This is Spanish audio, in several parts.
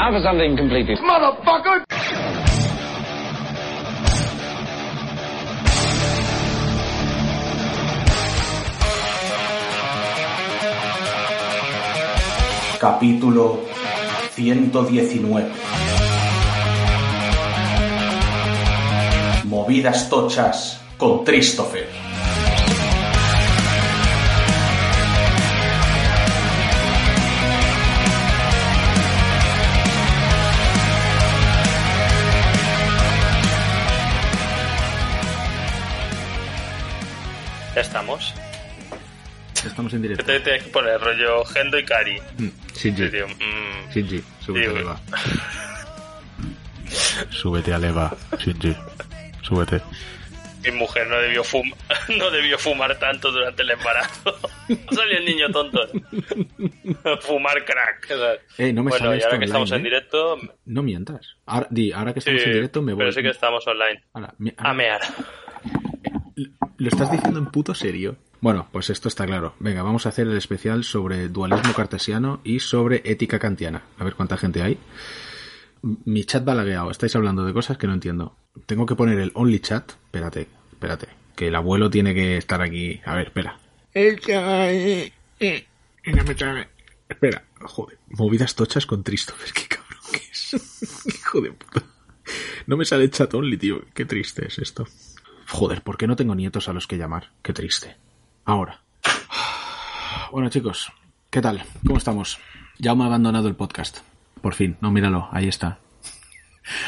Now for something completely... Motherfucker! Capítulo 119 Movidas tochas con Christopher. Estamos en directo. Te tienes que poner rollo Gendo y Kari. Mm, Shinji, digo, mm, Shinji, súbete Digo- a Leva. súbete a Leva, Shinji, súbete. mi mujer no debió, fum no debió fumar tanto durante el embarazo. Soy el niño tonto. Fumar crack. ¿sabes? Eh, no me bueno, y ahora que estamos online, en ¿eh? directo, No mientas. Ahora, di, ahora que sí, estamos en directo me voy. pero sí que estamos online. Ahora, mi- A mear. ¿Lo estás diciendo en puto serio? Bueno, pues esto está claro. Venga, vamos a hacer el especial sobre dualismo cartesiano y sobre ética kantiana. A ver cuánta gente hay. Mi chat va lagueado. Estáis hablando de cosas que no entiendo. Tengo que poner el only chat. Espérate, espérate. Que el abuelo tiene que estar aquí. A ver, espera. Espera, joder. Movidas tochas con Christopher. Qué cabrón que es. Hijo de puta. No me sale chat only, tío. Qué triste es esto. Joder, ¿por qué no tengo nietos a los que llamar? Qué triste. Ahora. Bueno, chicos, ¿qué tal? ¿Cómo estamos? Ya me ha abandonado el podcast. Por fin, no, míralo, ahí está.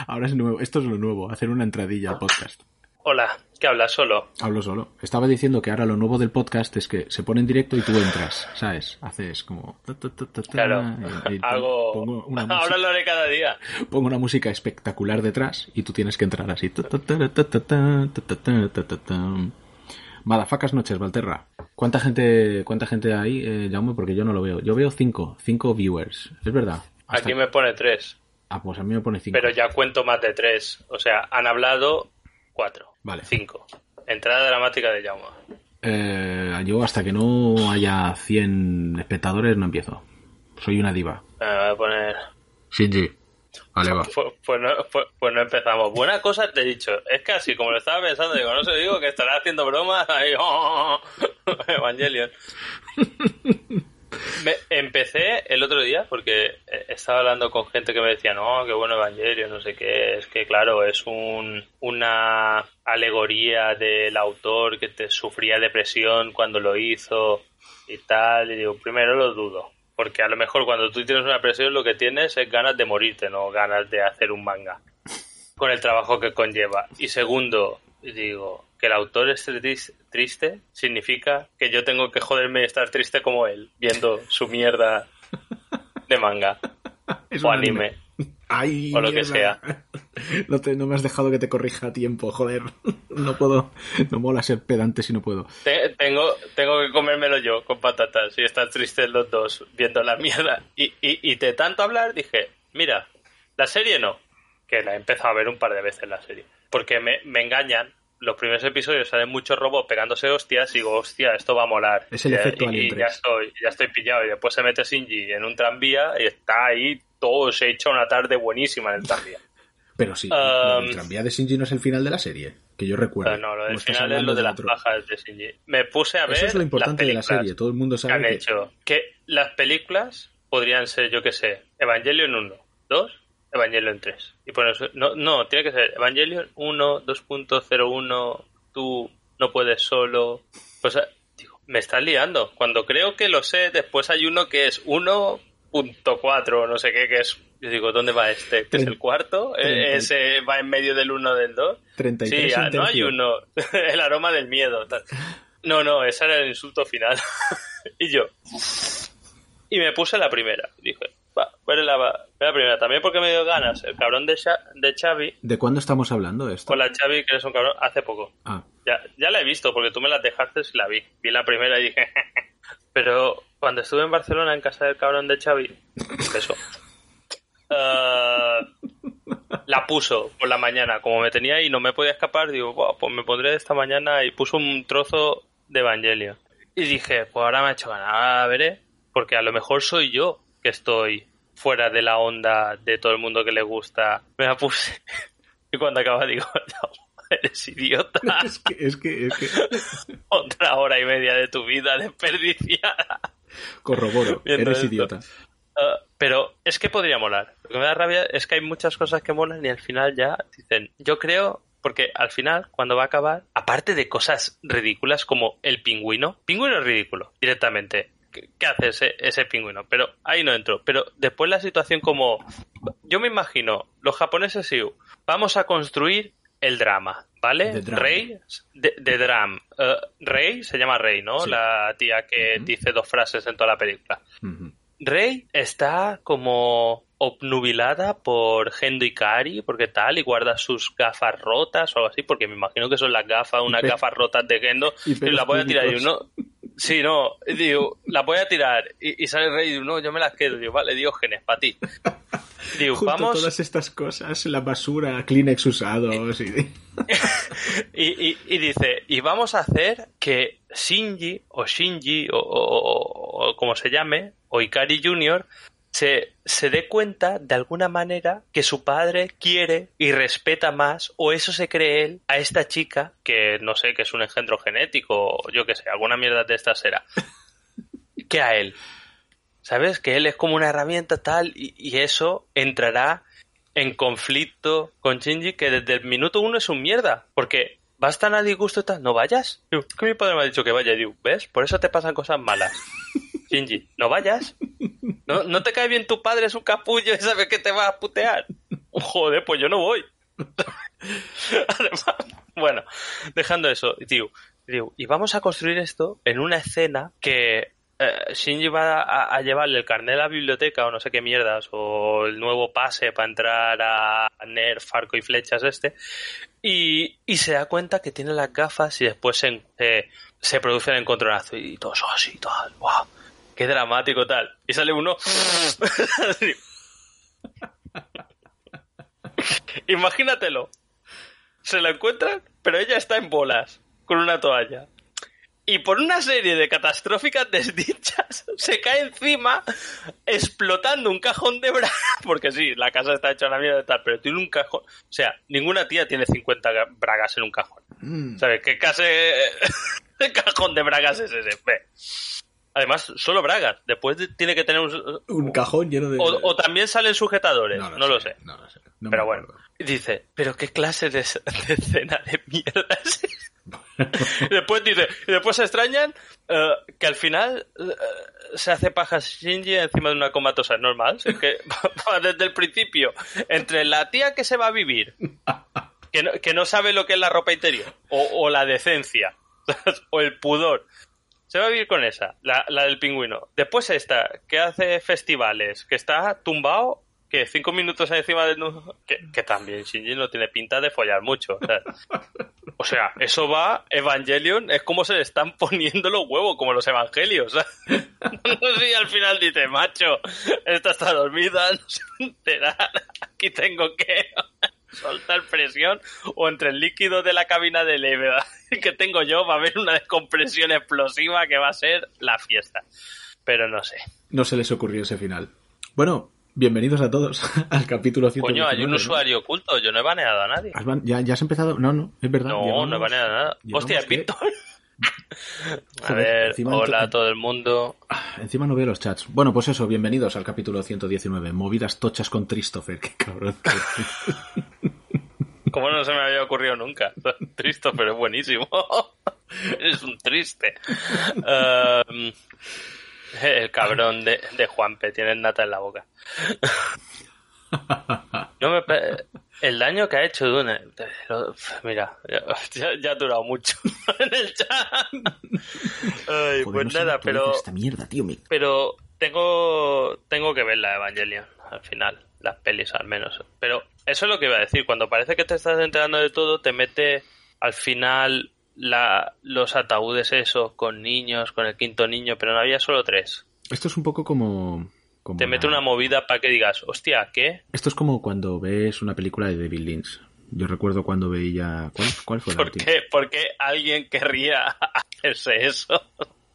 Ahora es nuevo, esto es lo nuevo, hacer una entradilla al podcast. Hola, ¿qué hablas solo? Hablo solo. Estaba diciendo que ahora lo nuevo del podcast es que se pone en directo y tú entras, ¿sabes? Haces como... ta, ta, ta, ta, ta, Claro, y- y pon- hago... pongo una Ahora música- lo haré cada día. pongo una música espectacular detrás y tú tienes que entrar así. Ta, ta, ta, ta, ta, ta, ta, ta, ta, ta, ta, ta. Madafacas noches, Valterra. ¿Cuánta gente, cuánta gente hay, eh, Jaume? Porque yo no lo veo. Yo veo cinco, cinco viewers. Es verdad. Hasta- Aquí me pone tres, Ah, pues a mí me pone cinco. pero ya cuento más de tres. O sea, han hablado cuatro. Vale. Cinco. Entrada dramática de Jaume. Eh, yo hasta que no haya 100 espectadores no empiezo. Soy una diva. Me voy a poner... Shinji. Vale, va. Pues, pues no, pues, pues no empezamos. Buena cosa te he dicho. Es que así como lo estaba pensando, digo, no sé, digo que estará haciendo bromas ahí. Evangelion. Me, empecé el otro día porque eh, estaba hablando con gente que me decía, no, qué bueno Evangelion, no sé qué. Es que, claro, es un, una alegoría del autor que te sufría depresión cuando lo hizo y tal. Y digo, primero lo dudo. Porque a lo mejor cuando tú tienes una presión lo que tienes es ganas de morirte, no ganas de hacer un manga. Con el trabajo que conlleva. Y segundo, digo, que el autor esté tris- triste significa que yo tengo que joderme y estar triste como él, viendo su mierda de manga Es o anime. Ay, O lo que mierda. No, te- no me has dejado que te corrija a tiempo, joder. No puedo. No mola ser pedante si no puedo. Te- tengo, tengo que comérmelo yo con patatas y estar tristes los dos viendo la mierda. Y, y, y de tanto hablar dije, mira, la serie no, que la he empezado a ver un par de veces la serie. Porque me, me engañan. Los primeros episodios salen muchos robots pegándose hostias y digo, hostia, esto va a molar. Es el Y- efecto y, Alien y 3. ya estoy, ya estoy pillado. Y después se mete Shinji en un tranvía y está ahí todo, se echa una tarde buenísima en el tranvía. Pero sí, Um, el tranvía de Shinji no es el final de la serie, que yo recuerdo. Pero no, lo ¿O del final es lo de las pajas de Shinji. Me puse a ver Eso es lo importante de la serie. Todo el mundo que sabe han que hecho. Que las películas podrían ser, yo que sé, Evangelion 1, 2, Evangelion 3. Y por eso, no, no, tiene que ser Evangelion 1, 2.01, tú no puedes solo. Pues digo, me estás liando. Cuando creo que lo sé, después hay uno que es 1.4, no sé qué, que es. Yo digo, ¿dónde va este? ¿Que es el cuarto? ¿E- ¿Ese va en medio del 1 del 2? 33 Sí, ah, no hay uno. el aroma del miedo. tal. No, no, ese era el insulto final. y yo. Y me puse la primera. Dije, va, veré la, la primera. También porque me dio ganas. El cabrón de, Xa- de Xavi, ¿De cuándo estamos hablando de esto? con la Xavi, que eres un cabrón, hace poco. Ah, Ya, ya la he visto, porque tú me la dejaste y la vi. Vi la primera y dije... Pero cuando estuve en Barcelona, en casa del cabrón de Xavi, eso. eh, la puso por la mañana. Como me tenía y no me podía escapar, digo, "Buah, pues me pondré esta mañana y puso un trozo de Evangelio. Y dije, pues ahora me ha hecho ganas, veré, porque a lo mejor soy yo que estoy fuera de la onda de todo el mundo que le gusta, me la puse. Y cuando acaba digo, no, eres idiota. Es que, es que, es que Otra hora y media de tu vida desperdiciada. corroboro, Viendo eres esto. idiota. Ah, pero es que podría molar. Lo que me da rabia es que hay muchas cosas que molan y al final ya dicen, yo creo, porque al final, cuando va a acabar, aparte de cosas ridículas como el pingüino, pingüino es ridículo, directamente. ¿Qué, qué hace ese, ese pingüino? Pero ahí no entro. Pero después la situación como, yo me imagino, los japoneses sí, vamos a construir el drama, ¿vale? Drama. Rey, de, de dram. Eh, Rey se llama Rey, ¿no? Sí. La tía que dice dos frases en toda la película. Rey está como obnubilada por Gendo Ikari, porque tal, y guarda sus gafas rotas o algo así, porque me imagino que son las gafas, unas gafas rotas de Gendo, y las voy a tirar. Y uno, sí, no, digo, las voy a tirar. Y, y sale Rey y digo, no, yo me las quedo. Digo, vale, Diógenes, para ti. Digo, Junto a vamos, todas estas cosas, la basura, Kleenex usados y... Y, y- y dice, y vamos a hacer que Shinji o Shinji o, o- o como se llame, o Ikari Jr., se, se dé cuenta de alguna manera que su padre quiere y respeta más, o eso se cree él, a esta chica, que no sé, que es un engendro genético, o yo que sé, alguna mierda de esta será, que a él. ¿Sabes? Que él es como una herramienta tal, y, y eso entrará en conflicto con Shinji que desde el minuto uno es un mierda. Porque vas tan a disgusto y tal, no vayas. Digo, que mi padre me ha dicho que vaya. Digo, ¿ves? Por eso te pasan cosas malas. Shinji, no vayas. No, no te cae bien tu padre, es un capullo y sabes que te va a putear. Joder, pues yo no voy. Además, bueno, dejando eso, digo, y vamos a construir esto en una escena que eh, Shinji va a, llevarle el carnet a la biblioteca o no sé qué mierdas, o el nuevo pase para entrar a Nerf, arco y flechas este, y, se da cuenta que tiene las gafas y después se, se, se produce el encontronazo y todo eso así, tal, wow, qué dramático tal. Y sale uno... Imagínatelo. Se la encuentran, pero ella está en bolas, con una toalla. Y por una serie de catastróficas desdichas, se cae encima, explotando un cajón de bragas. Porque sí, la casa está hecha una mierda y tal, pero tiene un cajón. O sea, ninguna tía tiene 50 ga- bragas en un cajón. Mm. ¿Sabes? ¿Qué clase de cajón de bragas es ese? Ve. Además, solo bragas. Después de- tiene que tener un. Un cajón lleno de... O, o también salen sujetadores. No, lo sé. No lo sé. No Pero bueno, dice, ¿pero qué clase de, de escena de mierda es después dice, y después se extrañan eh, que al final eh, se hace paja Shinji encima de una comatosa normal. Es que va desde el principio, entre la tía que se va a vivir, que no, que no sabe lo que es la ropa interior, o, o la decencia, o el pudor. Se va a vivir con esa, la, la del pingüino. Después esta, que hace festivales, que está tumbado, que cinco minutos encima del... nu- Que, que también Shinji no tiene pinta de follar mucho. O sea, o sea, eso va, Evangelion, es como se le están poniendo los huevos, como los evangelios. ¿sabes? No sé si al final dice, macho, esta está dormida, no se enterará, aquí tengo que soltar presión, o entre el líquido de la cabina de leve que tengo yo va a haber una descompresión explosiva que va a ser la fiesta. Pero no sé. No se les ocurrió ese final. Bueno, bienvenidos a todos al capítulo 119. Coño, hay un usuario oculto, yo no he baneado a nadie. ¿Has ban- ¿Ya, ¿Ya has empezado? No, no, es verdad. No, llevamos- no he baneado nada. llevamos Hostia, que-. A ver, hola a todo el mundo. Encima no veo los chats. Bueno, pues eso, bienvenidos al capítulo 119. Movidas tochas con Christopher. Qué cabrón. Como no se me había ocurrido nunca. Triste, pero es buenísimo. Eres un triste. Um, el cabrón de, de Juanpe, tiene nata en la boca. No me el daño que ha hecho Dune. lo- Mira, ya, ha durado mucho en el chat. Ay, Joder, pues nada, pero Esta mierda, tío. me- pero tengo tengo que ver la Evangelion al final, las pelis al menos. Pero eso es lo que iba a decir, cuando parece que te estás enterando de todo, te mete al final la, los ataúdes esos con niños, con el quinto niño, pero no había solo tres. Esto es un poco como... como Te mete una movida para que digas, hostia, ¿qué? Esto es como cuando ves una película de David Lynch. Yo recuerdo cuando veía... ¿Cuál, cuál fue la ¿Por última? qué, ¿Por qué alguien querría hacerse eso?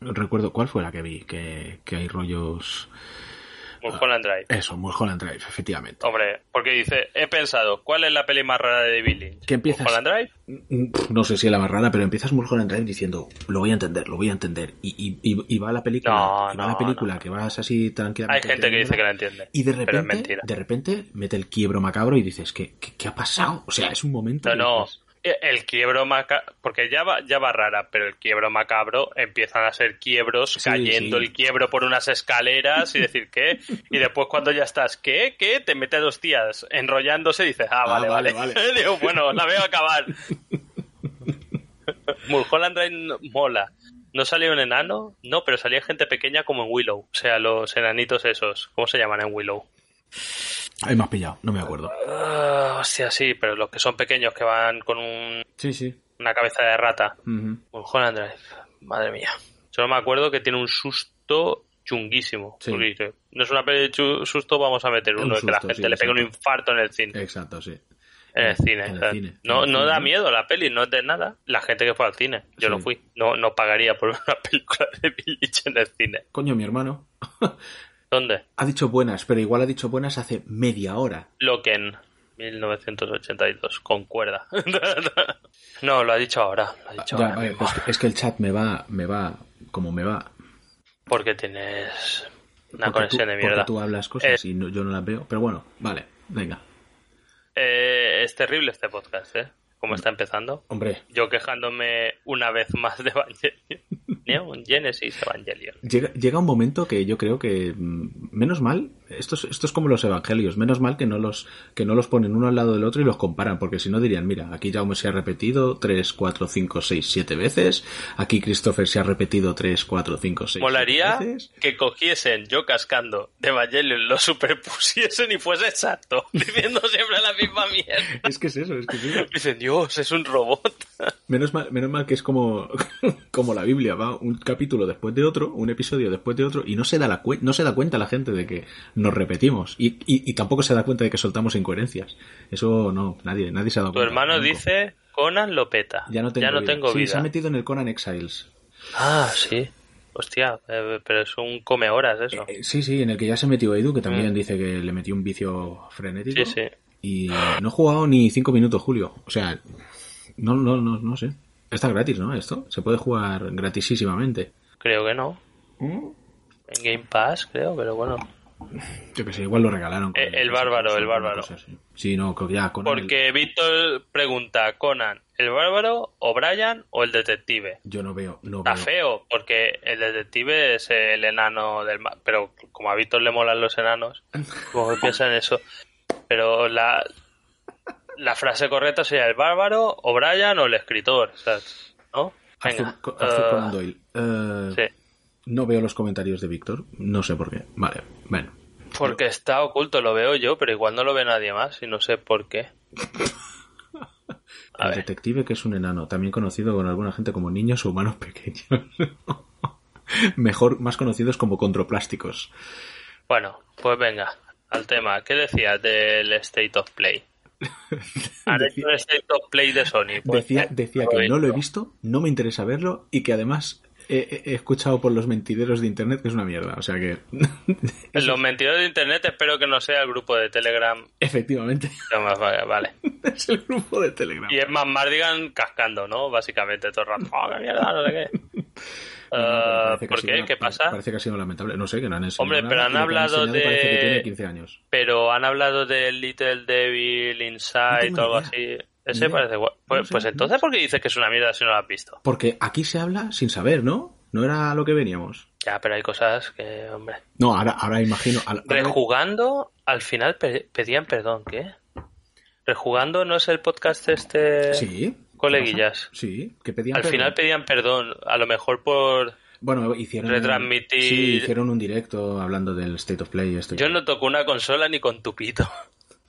Recuerdo, ¿cuál fue la que vi? Que, que hay rollos... Mulholland Drive. Eso, Mulholland Drive, efectivamente. Hombre, porque dice, he pensado, ¿cuál es la peli más rara de Lynch? ¿Qué empiezas? ¿Mulholland Drive? Mm, No sé si es la más rara, pero empiezas Mulholland Drive diciendo, lo voy a entender, lo voy a entender. Y, y, y- y va la película, No, y va no, la película, no. que vas así Hay tranquilamente. gente que dice que la entiende. Y de Pero es repente, mentira. de repente, mete el quiebro macabro y dices, ¿qué, qué, qué ha pasado? O sea, es un momento. No, no. dices, El quiebro macabro, porque ya va, ya va rara, pero el quiebro macabro empiezan a ser quiebros Sí, cayendo sí. el quiebro por unas escaleras y decir qué. Y después cuando ya estás, ¿qué? ¿Qué? Te mete dos tías enrollándose y dices, ah, Ah, vale, vale, vale. Digo, bueno, la veo acabar. Mulholland Drive mola. ¿No salió un enano? No, pero salía gente pequeña como en Willow. O sea, los enanitos esos. ¿Cómo se llaman en Willow? Ahí me has pillado, no me acuerdo. Ah, hostia, sí, pero los que son pequeños que van con un- Sí, sí. una cabeza de rata. Mulholland Drive. Madre mía. Solo me acuerdo que tiene un susto chunguísimo. Sí. No es una peli de susto, vamos a meter Un uno de que la gente sí, le pegue un infarto en el cine. Exacto, sí. En el cine. en el cine, no, no da miedo la peli, no es de nada. La gente que fue al cine. Yo Sí. no fui. No, no pagaría por una película de Village en el cine. Coño, mi hermano ¿Dónde? ha dicho buenas, pero igual ha dicho buenas hace media hora. Loken. 1982. Con cuerda. no, lo ha dicho ahora. Lo ha dicho Ya, ahora pues es que el chat me va, me va como me va. Porque tienes una Porque conexión tú, de mierda. Porque tú hablas cosas Eh, y no- yo no las veo. Pero bueno, vale, venga. Eh, es terrible este podcast, ¿eh? Como está empezando. Hombre, Yo quejándome una vez más de Evangelion. Neon Genesis Evangelion. llega, llega un momento que yo creo que mm, menos mal, esto es, esto es como los evangelios, menos mal que no los que no los ponen uno al lado del otro y los comparan, porque si no dirían, mira, aquí Jaume se ha repetido 3, 4, 5, 6, 7 veces, aquí Christopher se ha repetido 3, 4, 5, 6, Molaría veces. que cogiesen yo cascando de Evangelion, lo superpusiesen y fuese exacto, diciendo siempre la misma mierda. Es que es eso, es que es eso. Dicen, Dios, es un robot. Menos mal, menos mal que es como, como la Biblia, va un capítulo después de otro, un episodio después de otro, y no se da la no se da cuenta la gente de que nos repetimos. Y, y, y tampoco se da cuenta de que soltamos incoherencias. Eso no, nadie, nadie se ha dado Tu cuenta. hermano Nunca. dice, Conan lo peta. ya no tengo vida. Sí, vida. se ha metido en el Conan Exiles. Ah, sí. Hostia, eh, pero es un come horas eso. Eh, sí, sí, en el que ya se metió Edu, que también dice que le metió un vicio frenético. Mm. Sí, sí. Y no he jugado ni cinco minutos, Julio. O sea, no, no, no, no sé. Está gratis, ¿no? Esto se puede jugar gratisísimamente. Creo que no. En Game Pass, creo, pero bueno. Yo que sé, igual lo regalaron. Eh, el bárbaro, el bárbaro. Sí, no, creo que ya con el- Porque Víctor pregunta, Conan, ¿el bárbaro, O'Brien o el detective? Yo no veo, no Está veo. feo, porque el detective es el enano del mar. Pero como a Víctor le molan los enanos, como que piensa en eso. Pero la, la frase correcta sería el bárbaro, O'Brien o el escritor. o sea, ¿No? Venga. Arthur, Arthur eh, Doyle. Eh, sí. No veo los comentarios de Víctor. No sé por qué. Vale, bueno. Porque está oculto, lo veo yo, pero igual no lo ve nadie más y no sé por qué. A el detective que es un enano, también conocido con alguna gente como niños o humanos pequeños. Mejor, más conocidos como controplásticos. Bueno, pues venga, al tema. ¿Qué decías del State of Play? Hecho un State of Play de Sony. Pues, Decía, decía que no lo he visto. no me interesa verlo y que además he, he escuchado por los mentideros de internet que es una mierda. O sea que, los mentirosos de internet espero que no sea el grupo de Telegram. efectivamente, No, más vale, vale. es el grupo de Telegram. Y es más Mardigan cascando, ¿no? Básicamente todo el rato. ¡Oh, qué mierda! No sé qué. No, no, Ah, que ¿Por qué? ¿Qué pasa? Parece que ha sido lamentable. No sé, que no han enseñado Hombre, pero han que hablado que de- tiene 15 años. Pero han hablado de Little Devil No Inside tengo o algo idea. así. Ese idea. parece guay. No Pues, sé, pues no entonces. ¿por qué dices que es una mierda si no lo has visto? Porque aquí se habla sin saber, ¿no? No era lo que veníamos. Ya, pero hay cosas que, hombre. No, ahora, ahora imagino. Rejugando, al final pe- pedían perdón, ¿qué? Rejugando no es el podcast este. Sí. ¿Qué Coleguillas. Sí, que pedían Al perdón. final pedían perdón, a lo mejor por. Bueno, hicieron. retransmitir- Sí, hicieron un directo hablando del State of Play. Esto Yo no toco una consola ni con tupito.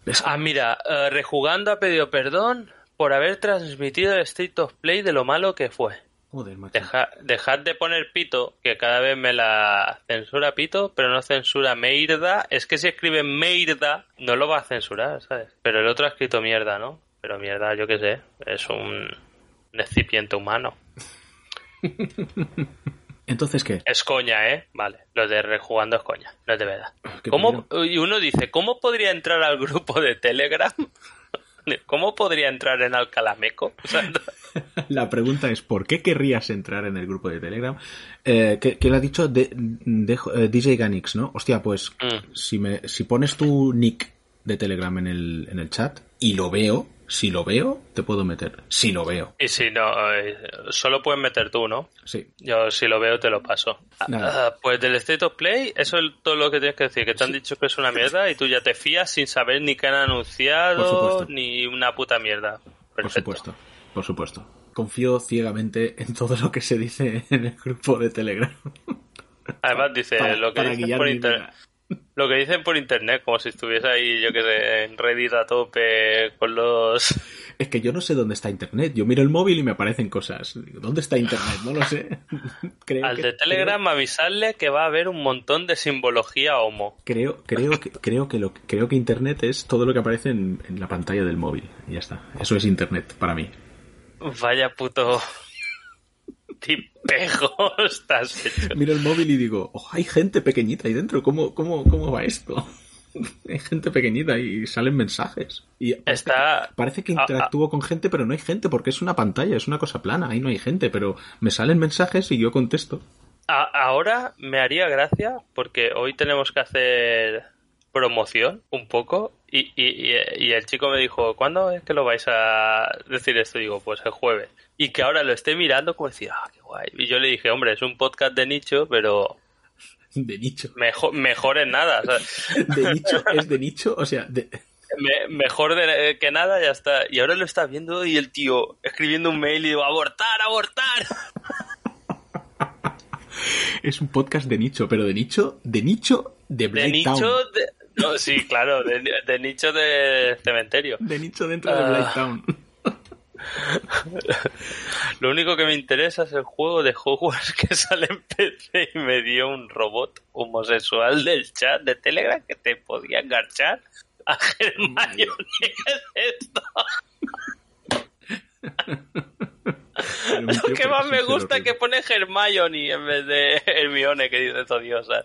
Es- Ah, mira, eh, Rejugando ha pedido perdón por haber transmitido el State of Play de lo malo que fue. Joder, macho. Deja- dejad de poner pito, que cada vez me la censura pito, pero no censura meirda. Es que si escribe meirda, no lo va a censurar, ¿sabes? Pero el otro ha escrito mierda, ¿no? Pero mierda, yo qué sé, es un recipiente humano. Entonces, ¿qué? Es coña, ¿eh? Vale, lo de rejugando es coña, no es de verdad. Qué ¿Cómo, y uno dice, ¿cómo podría entrar al grupo de Telegram? ¿Cómo podría entrar en Alcalameco? O sea, La pregunta es, ¿por qué querrías entrar en el grupo de Telegram? Eh, ¿qué, qué le ha dicho de, de- eh, DJ Ganix, no? Hostia, pues Mm. si, me, si pones tu nick de Telegram en el, en el chat y lo veo, si lo veo, te puedo meter. Si lo veo. y si no, eh, solo puedes meter tú, ¿no? Sí. Yo si lo veo te lo paso. Nada. Ah, pues del State of Play, eso es todo lo que tienes que decir, que te han dicho que es una mierda y tú ya te fías sin saber ni qué han Por anunciado ni una puta mierda. Por Perfecto. supuesto. Por supuesto. Confío ciegamente en todo lo que se dice en el grupo de Telegram. Además dice Para- lo que guiar por internet. Lo que dicen por internet, como si estuviese ahí, yo que sé, en Reddit a tope con los... Es que yo no sé dónde está Internet. Yo miro el móvil y me aparecen cosas. ¿Dónde está Internet? No lo sé. Creo Al que- de Telegram avisarle que va a haber un montón de simbología homo. Creo, creo, que, creo, que lo, creo que Internet es todo lo que aparece en, en la pantalla del móvil. Y ya está. Eso es Internet para mí. Vaya puto tipejo estás hecho. Miro el móvil y digo, oh, hay gente pequeñita ahí dentro. ¿Cómo, cómo, cómo va esto? hay gente pequeñita y salen mensajes. Y parece Está... que- Parece que Ah, interactúo con gente, pero no hay gente porque es una pantalla, es una cosa plana, ahí no hay gente, pero me salen mensajes y yo contesto. A- ahora me haría gracia porque hoy tenemos que hacer promoción un poco y, y- el chico me dijo, ¿cuándo es que lo vais a decir esto? Digo, pues el jueves. Y que ahora lo esté mirando como decía, ah, qué guay. Y yo le dije, hombre, es un podcast de nicho, pero De nicho. mejor, mejor en nada. De nicho, es de nicho, o sea, de- me- mejor de- que nada, ya está. Y ahora lo está viendo y el tío escribiendo un mail y digo, abortar, abortar. es un podcast de nicho, pero de nicho, de nicho de De Blight nicho Town. de... No, sí, claro, de, de nicho de cementerio. De nicho dentro de Ah. Blight Town. Lo único que me interesa es el juego de Hogwarts que sale en PC y me dio un robot homosexual del chat de Telegram que te podía enganchar a Hermione. ¿Qué es esto? Lo que más me gusta es que pone Hermione en vez de Hermione, que dice odiosa.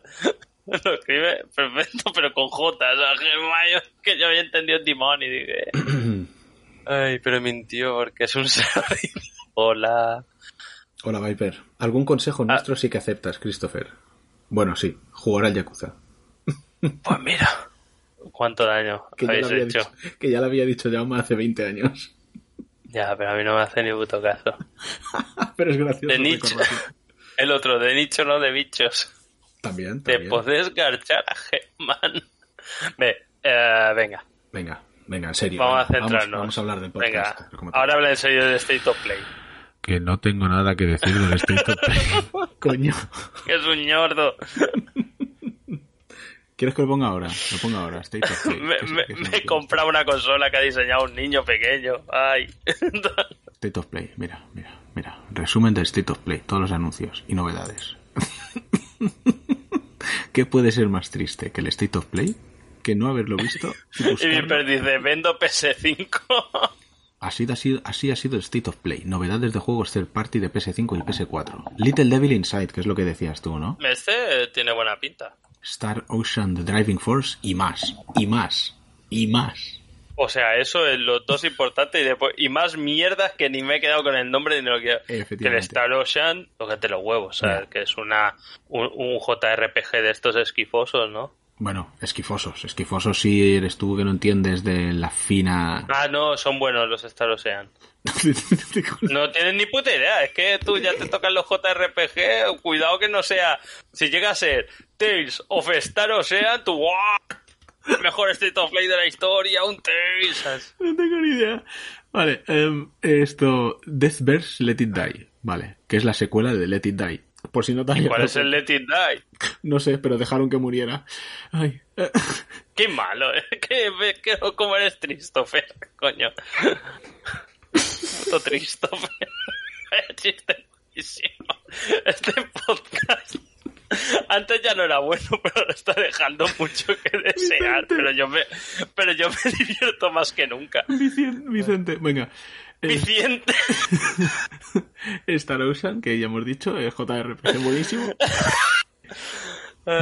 Lo escribe perfecto, pero con J. O sea, Hermione, que yo había entendido Timón y dije... Ay, pero mintió porque es un. Hola. Hola, Viper. ¿Algún Ah. consejo nuestro sí que aceptas, Christopher? Bueno, sí, jugar al Yakuza. Pues mira, cuánto daño Que habéis hecho. dicho, que ya lo había dicho Jaume hace 20 años. Ya, pero a mí no me hace ni puto caso. Pero es gracioso. De nicho. recordarlo. El otro, de nicho, no de bichos. También, Te podés garchar a Germán. Ve, eh, venga, Venga, venga, en serio. vamos a centrarnos. Vamos, a hablar del podcast. Venga, ahora habla en serio de State of Play. Que no tengo nada que decir del State of Play. Coño. Que es un ñordo. ¿Quieres que lo ponga ahora? Lo ponga ahora, State of Play. Me, ¿Qué es- me- qué es me lo he comprado una consola que ha diseñado un niño pequeño. Ay. State of Play, mira, mira, mira. Resumen del State of Play, todos los anuncios y novedades. ¿Qué puede ser más triste que el State of Play? Que no haberlo visto y Y. Viper dice, vendo PS5. Así ha, sido, así ha sido el State of Play. Novedades de juegos third party de PS5 y PS4. Little Devil Inside, que es lo que decías tú, ¿no? Este tiene buena pinta. Star Ocean The Driving Force y más. Y más. Y más. O sea, eso es lo dos importante y después y más mierdas que ni me he quedado con el nombre ni lo que que el. Star Ocean, tócate los huevos, ¿sabes? Ya. Que es una un, un JRPG de estos esquifosos, ¿no? Bueno, esquifosos. Esquifosos si eres tú que no entiendes de la fina... Ah, no, son buenos los Star Ocean. No tienes ni puta idea, es que tú ya te tocan los JRPG, cuidado que no sea, si llega a ser Tales of Star Ocean, tú ¡guau! Mejor State of Play de la historia, un. ¿sabes? No tengo ni idea. Vale, em, esto... Deathverse Let It Die. Vale, que es la secuela de Let It Die. Por si no habías ¿Cuál es el. Let It Die? No sé, pero dejaron que muriera. Ay. Qué malo, ¿eh? Que, que, como eres Christopher, coño. Buenísimo. Este podcast. Antes ya no era bueno, pero lo está dejando mucho que desear. Pero yo me, pero yo me divierto más que nunca. Vicen- Vicente, venga. Viciente. Star Ocean, que ya hemos dicho, es JRPG buenísimo.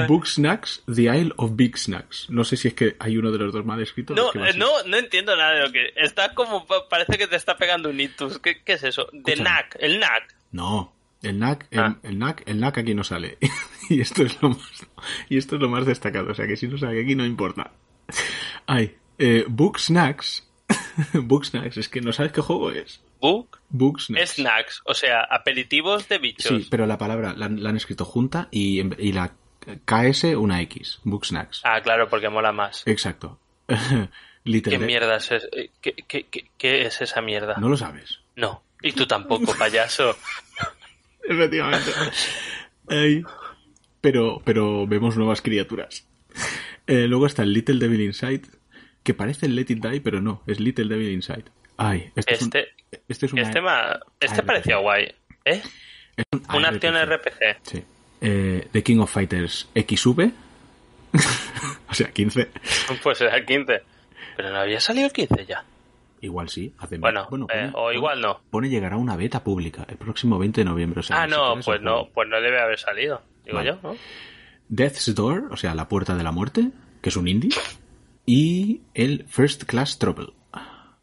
Book Snacks, The Isle of Big Snacks. No sé si es que hay uno de los dos mal escritos. No, es que va eh, no, no entiendo nada de lo que. Está como. pa- Parece que te está pegando un ictus. ¿Qué, qué es eso? Escúchame. NAC, el NAC. No, el NAC, el, Ah. el NAC, el NAC aquí no sale. y esto es lo más, y esto es lo más destacado. O sea que si no sale aquí no importa. Ay, eh, Book Snacks. Book Snacks, es que no sabes qué juego es. Book. Book Snacks. Snacks, o sea, aperitivos de bichos. Sí, pero la palabra la, han- la han escrito junta y, y la KS una X. Book Snacks. Ah, claro, porque mola más. Exacto. ¿Qué mierda es es- eh, ¿Qué, qué, qué, qué es esa mierda? No lo sabes. No. Y tú tampoco, payaso. Efectivamente. Ay, pero, pero vemos nuevas criaturas. Eh, luego está el Little Devil Inside, que parece el Let It Die, pero no, es Little Devil Inside. Ay, este, es un- Este, este es una- este, ma- este parecía guay. ¿Eh? es un Una ARPG. acción RPG. Sí. Eh, The King of Fighters XV. o sea, 15. Pues era el 15. Pero no había salido el 15 ya. Igual sí. Hace Bueno, eh, o igual no. Pone llegará una beta pública el próximo 20 de noviembre. o sea, Ah, no, pues no, pues no debe haber salido. Digo Vale. yo, ¿no? Death's Door, o sea, La Puerta de la Muerte, que es un indie. Y el First Class Trouble.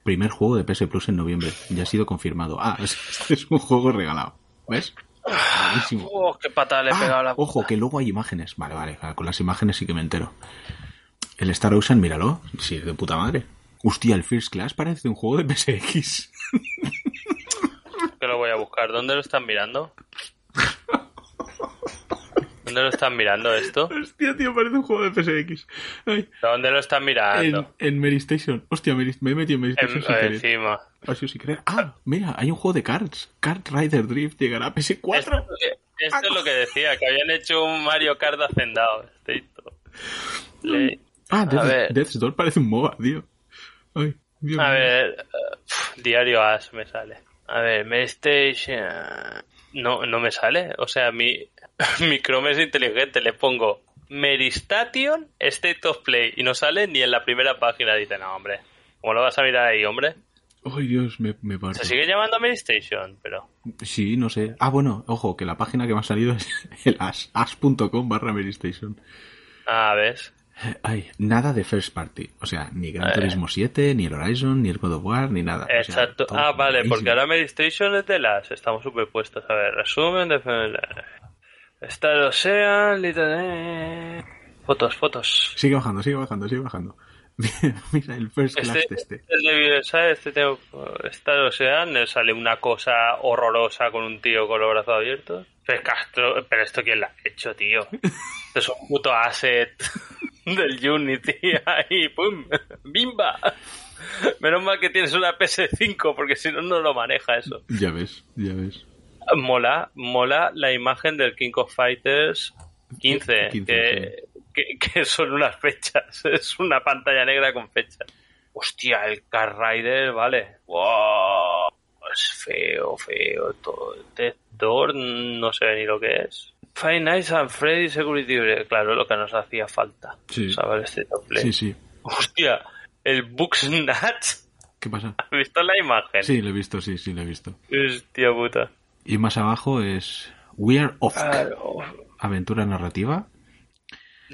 Primer juego de PS Plus en noviembre. Ya ha sido confirmado. Ah, este es un juego regalado. ¿Ves? Buenísimo. Oh, qué patada le he pegado Ah, la... ojo, que luego hay imágenes. Vale, vale, con las imágenes sí que me entero. El Star Ocean, míralo. Sí, es de puta madre. Hostia, el First Class parece un juego de PSX. Que lo voy a buscar. ¿Dónde lo están mirando? ¿Dónde lo están mirando esto? Hostia, tío, parece un juego de PSX. Ay, ¿Dónde lo están en, mirando? en Mary Station. Hostia, Mary- me he metido en Mary En- Station sin querer. encima. Sin querer. Ah, mira, hay un juego de cards. Kart Rider Drift llegará a Esto, PS4. es lo que- esto es lo que decía, que habían hecho un Mario Kart hacendado. Le- Ah, Death. Death's Door parece un MOBA, tío. Ay, Dios A ver, eh, diario As me sale. A ver, Playstation. No, no me sale. O sea, mi, mi Chrome es inteligente. Le pongo Meristation State of Play y no sale ni en la primera página. Dice, no, hombre. ¿Cómo lo vas a mirar ahí, hombre? Ay, Dios, me, me parto. Se sigue llamando Meristation, pero. Sí, no sé. Ah, bueno, ojo, que la página que me ha salido es el as, as.com barra Mary Station. Ah, ¿ves? Ay, nada de first party. O sea, ni Gran Eh. Turismo 7, ni el Horizon, ni el God of War, ni nada. O sea, Exacto. ah, vale, porque ahora Meristation es de las. Estamos superpuestos. A ver, resumen de. Está el Ocean, Little... Fotos, fotos. Sigue bajando, sigue bajando, sigue bajando. Mira, el first class Este, este. el de ¿sabes? Este tengo, está el Ocean, le sale una cosa horrorosa con un tío con los brazos abiertos. Pero, Castro, pero esto quién lo ha hecho, tío. Esto es un puto asset del Unity ahí, pum, bimba. Menos mal que tienes una PS5 porque si no, no lo maneja eso. Ya ves, ya ves. Mola, mola la imagen del King of Fighters 15, 15, que, que, que son unas fechas, es una pantalla negra con fechas. Hostia, el Car Rider, vale. Wow, es feo, feo todo. Death Door, no sé ni lo que es. Five Nights and Freddy Security claro, lo que nos hacía falta. Sí. ¿Sabes? Este doble. Sí, sí. Hostia, el Bugsnatch, ¿Qué pasa? ¿has visto la imagen? Sí, lo he visto, sí, sí, lo he visto. Hostia puta. Y más abajo es We Are Off. Claro. Aventura narrativa.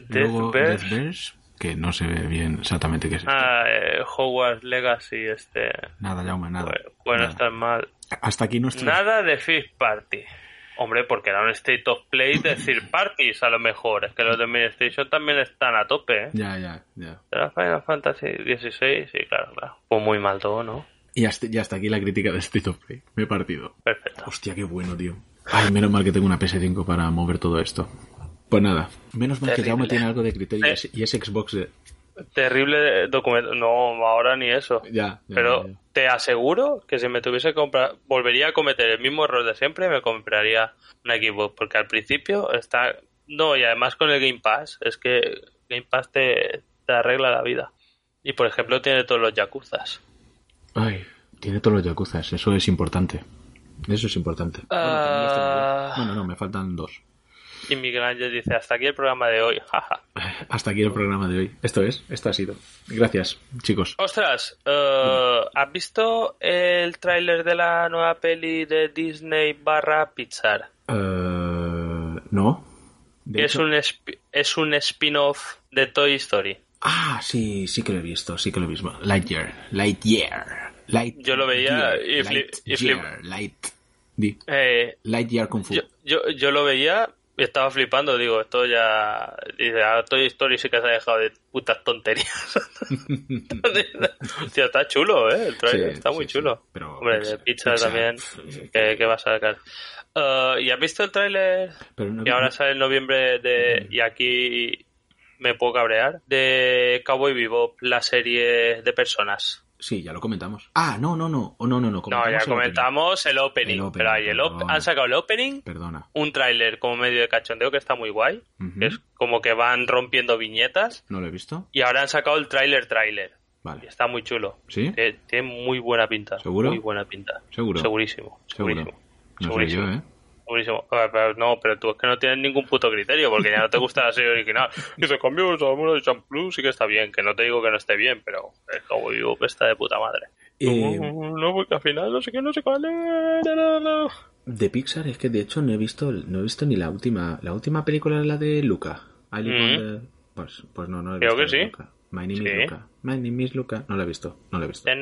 Luego Deathverse. Deathverse, que no se ve bien exactamente qué es esto. Ah, eh, Hogwarts Legacy, este. Nada, Jaume, nada. Bueno, Nada. está mal. Hasta aquí nuestro... Nada de Fifth Party. Hombre, porque era un State of Play de Third Parties, a lo mejor. Es que los de Administration también están a tope, ¿eh? Ya, ya, ya. ¿Era Final Fantasy XVI? Sí, claro, claro. Pues muy mal todo, ¿no? Y hasta, ya hasta aquí la crítica de State of Play. Me he partido. Perfecto. Hostia, qué bueno, tío. Ay, menos mal que tengo una PS5 para mover todo esto. Pues nada, menos mal que Terrible. Jaume tiene algo de criterio y Eh. es, y es Xbox de... Terrible documento. No, ahora ni eso. Ya, ya, Pero ya, ya. te aseguro que si me tuviese que comprar, volvería a cometer el mismo error de siempre, me compraría una Xbox, porque al principio está... No, y además con el Game Pass, es que Game Pass te, te arregla la vida. Y por ejemplo tiene todos los Yakuzas. Ay, tiene todos los Yakuzas, eso es importante. Eso es importante. Bueno, tengo yo. Ah. Bueno, no, me faltan dos. Y Miguel Ángel dice, hasta aquí el programa de hoy. jaja. Hasta aquí el programa de hoy. Esto es, esto ha sido. Gracias, chicos. Ostras, eh, ¿has visto el tráiler de la nueva peli de Disney barra Pixar? Eh, no. De es, hecho- un es un spin-off de Toy Story. Ah, sí, sí que lo he visto, sí que lo he visto. Lightyear, Lightyear. Light Yo lo veía y fli- y flip- Lightyear, Light. Eh, Lightyear Kung Fu. yo, yo, yo lo veía estaba flipando. Digo, esto ya... Dice, ah, Toy Story sí que se ha dejado de putas tonterías. Hostia, está chulo, ¿eh? El trailer Sí, está sí, muy sí. chulo. Pero Hombre, Pixar- de Pixar, también. que, que va a sacar. Eh, ¿Y has visto el tráiler? Pero no- Y ahora sale en noviembre de... Y aquí me puedo cabrear. De Cowboy Bebop, la serie de personas. Sí, ya lo comentamos. Ah, no, no, no. Oh, no, no, no. No, ya el opening. comentamos el opening. El opening, pero ahí el op- han sacado el opening, Perdona. un tráiler como medio de cachondeo que está muy guay. Es como que van rompiendo viñetas. ¿No lo he visto? Y ahora han sacado el tráiler tráiler. Y Vale. está muy chulo. ¿Sí? Tiene, tiene muy buena pinta. ¿Seguro? Muy buena pinta. ¿Seguro? Segurísimo. Seguro. Segurísimo. No Segurísimo. yo, ¿eh? Ah, pero no, pero tú es que no tienes ningún puto criterio porque ya no te gusta la serie original. Dice, cambio el de Plus sí que está bien. Que no te digo que no esté bien, pero el Cowboy Bebop está de puta madre. Eh, No, porque al final no sé qué, no sé cuál es. No, no, de Pixar es que de hecho no he visto no he visto ni la última la última película es la de Luca Mm. on the- pues pues no no he Creo visto que la de sí. Luca. My name Sí. is Luca My name is Luca no la he visto no la he visto. Eh,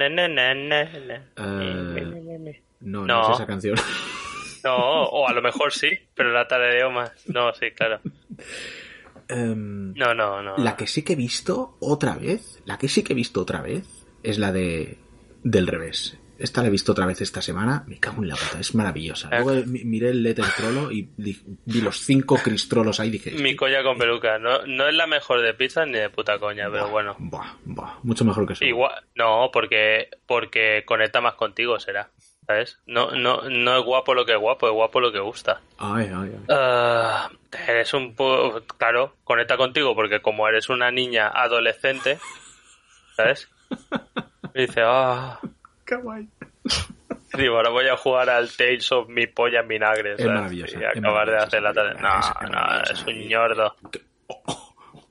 no, no No. es esa canción No, o a lo mejor sí, pero la tarareo más. No, sí, claro. Em, No, no, no. la que sí que he visto otra vez la que sí que he visto otra vez es la de del revés esta la he visto otra vez esta semana me cago en la puta es maravillosa Eh. luego mi- miré el letter trollo y vi los cinco cristrolos ahí y dije Mi colla con peluca. No, no es la mejor de pizza ni de puta coña, pero bueno. buah, buah, mucho mejor que eso Igual, no, porque, porque conecta más contigo, será. ¿Sabes? No, no, no es guapo lo que es guapo, es guapo lo que gusta. Ay, ay, ay. Ah, eres un poco. Claro, conecta contigo porque como eres una niña adolescente, ¿sabes? Y dice, ah. Digo, ahora voy a jugar al Tales of mi polla en vinagre. Es ¿sabes? Y acabar de hacer la tarea. No, no, es un ñordo.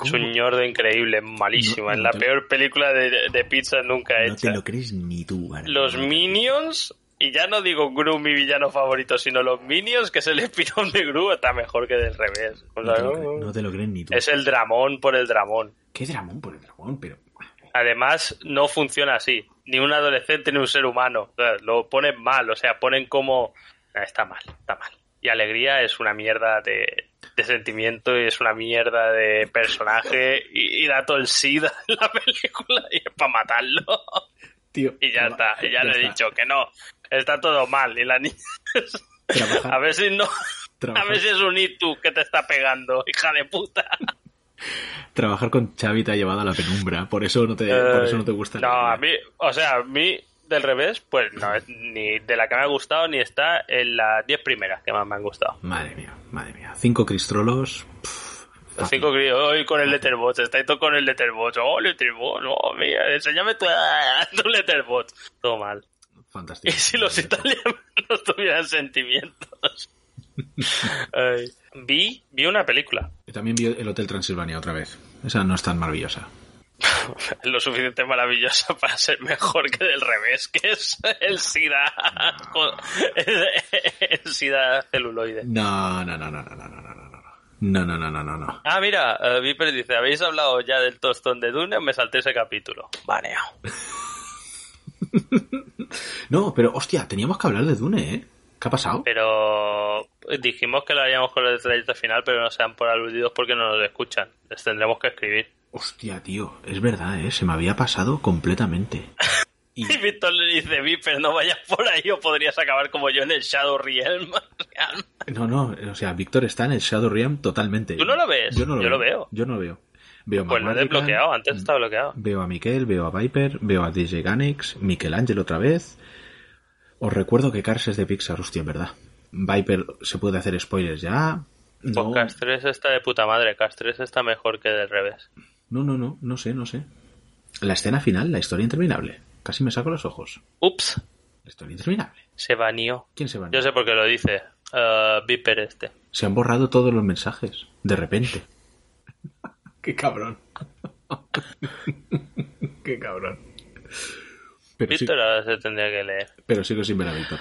Es un ñordo increíble, malísima. No, es no la peor película de, de pizza nunca No hecha. te lo crees ni tú. Ana. Los Minions, y ya no digo Gru mi villano favorito, sino los Minions, que es el espinón de Gru, está mejor que del revés. O No te, lo no- cre- no te lo crees ni tú. es el dramón por el dramón. ¿Qué dramón por el dragón? Pero. Además, no funciona así. Ni un adolescente ni un ser humano. O sea, lo ponen mal, o sea, ponen como... Ah, Está mal, está mal. Y Alegría es una mierda de, de sentimiento y es una mierda de personaje y, y da todo el SIDA en la película y es para matarlo. Tío. Y ya está, y ya, le he dicho que no. Está todo mal. Y la niña... Trabajar, A ver si no... A ver si es un Itu que te está pegando, hija de puta. trabajar con Xavi te ha llevado a la penumbra. Por eso no te, por eso no te gusta. No, la a mí, o sea, a mí del revés, pues no es ni de la que me ha gustado ni está en las 10 primeras que más me han gustado. Madre mía, madre mía. Cinco cristrolos. pff, cinco críos, hoy con el Letterboxd, estáis todo con el Letterboxd, oh, Letterboxd, oh, mira, enséñame tu, tu. Todo mal. Fantástico. Y si los italianos tuvieran sentimientos. Vi, vi una película. Y también vi El Hotel Transilvania otra vez. Esa no es tan maravillosa. Lo suficiente maravillosa para ser mejor que del revés, que es el SIDA. No. El, SIDA celuloide. No, no, no, no, no, no, no, no. No, no, no, no, no, no. Ah, mira, eh, uh, Viper dice, ¿habéis hablado ya del tostón de Dune? Me salté ese capítulo. Baneo. No, pero hostia, teníamos que hablar de Dune, ¿eh? ¿Qué ha pasado? Pero dijimos que lo haríamos con el trayecto final, pero no sean por aludidos porque no nos escuchan. Les tendremos que escribir. Hostia, tío, es verdad, ¿eh? Se me había pasado completamente. Y Y Víctor le dice, Viper, no vayas por ahí o podrías acabar como yo en el Shadow Realm. No, no, o sea, Víctor está en el Shadow Realm totalmente. ¿Tú no lo ves? Yo no lo Yo veo. lo veo. Yo no lo veo. Veo a Pues lo he desbloqueado, antes estaba bloqueado. Veo a Miquel, veo a Viper, veo a DJ Ganex, Michelangelo otra vez. Os recuerdo que Cars es de Pixar, hostia, en verdad. Viper se puede hacer spoilers ya. No, Pues 3 está de puta madre, 3 está mejor que del revés. no, no, no, no sé, no sé. La escena final, la historia interminable. Casi me saco los ojos. Ups, La historia interminable. se baneó. ¿Quién se va? Yo sé por qué lo dice. eh, Viper este. Se han borrado todos los mensajes, de repente. Qué cabrón. Qué cabrón. Pero sí, Víctor ahora se tendría que leer. pero sigo sin ver a Víctor.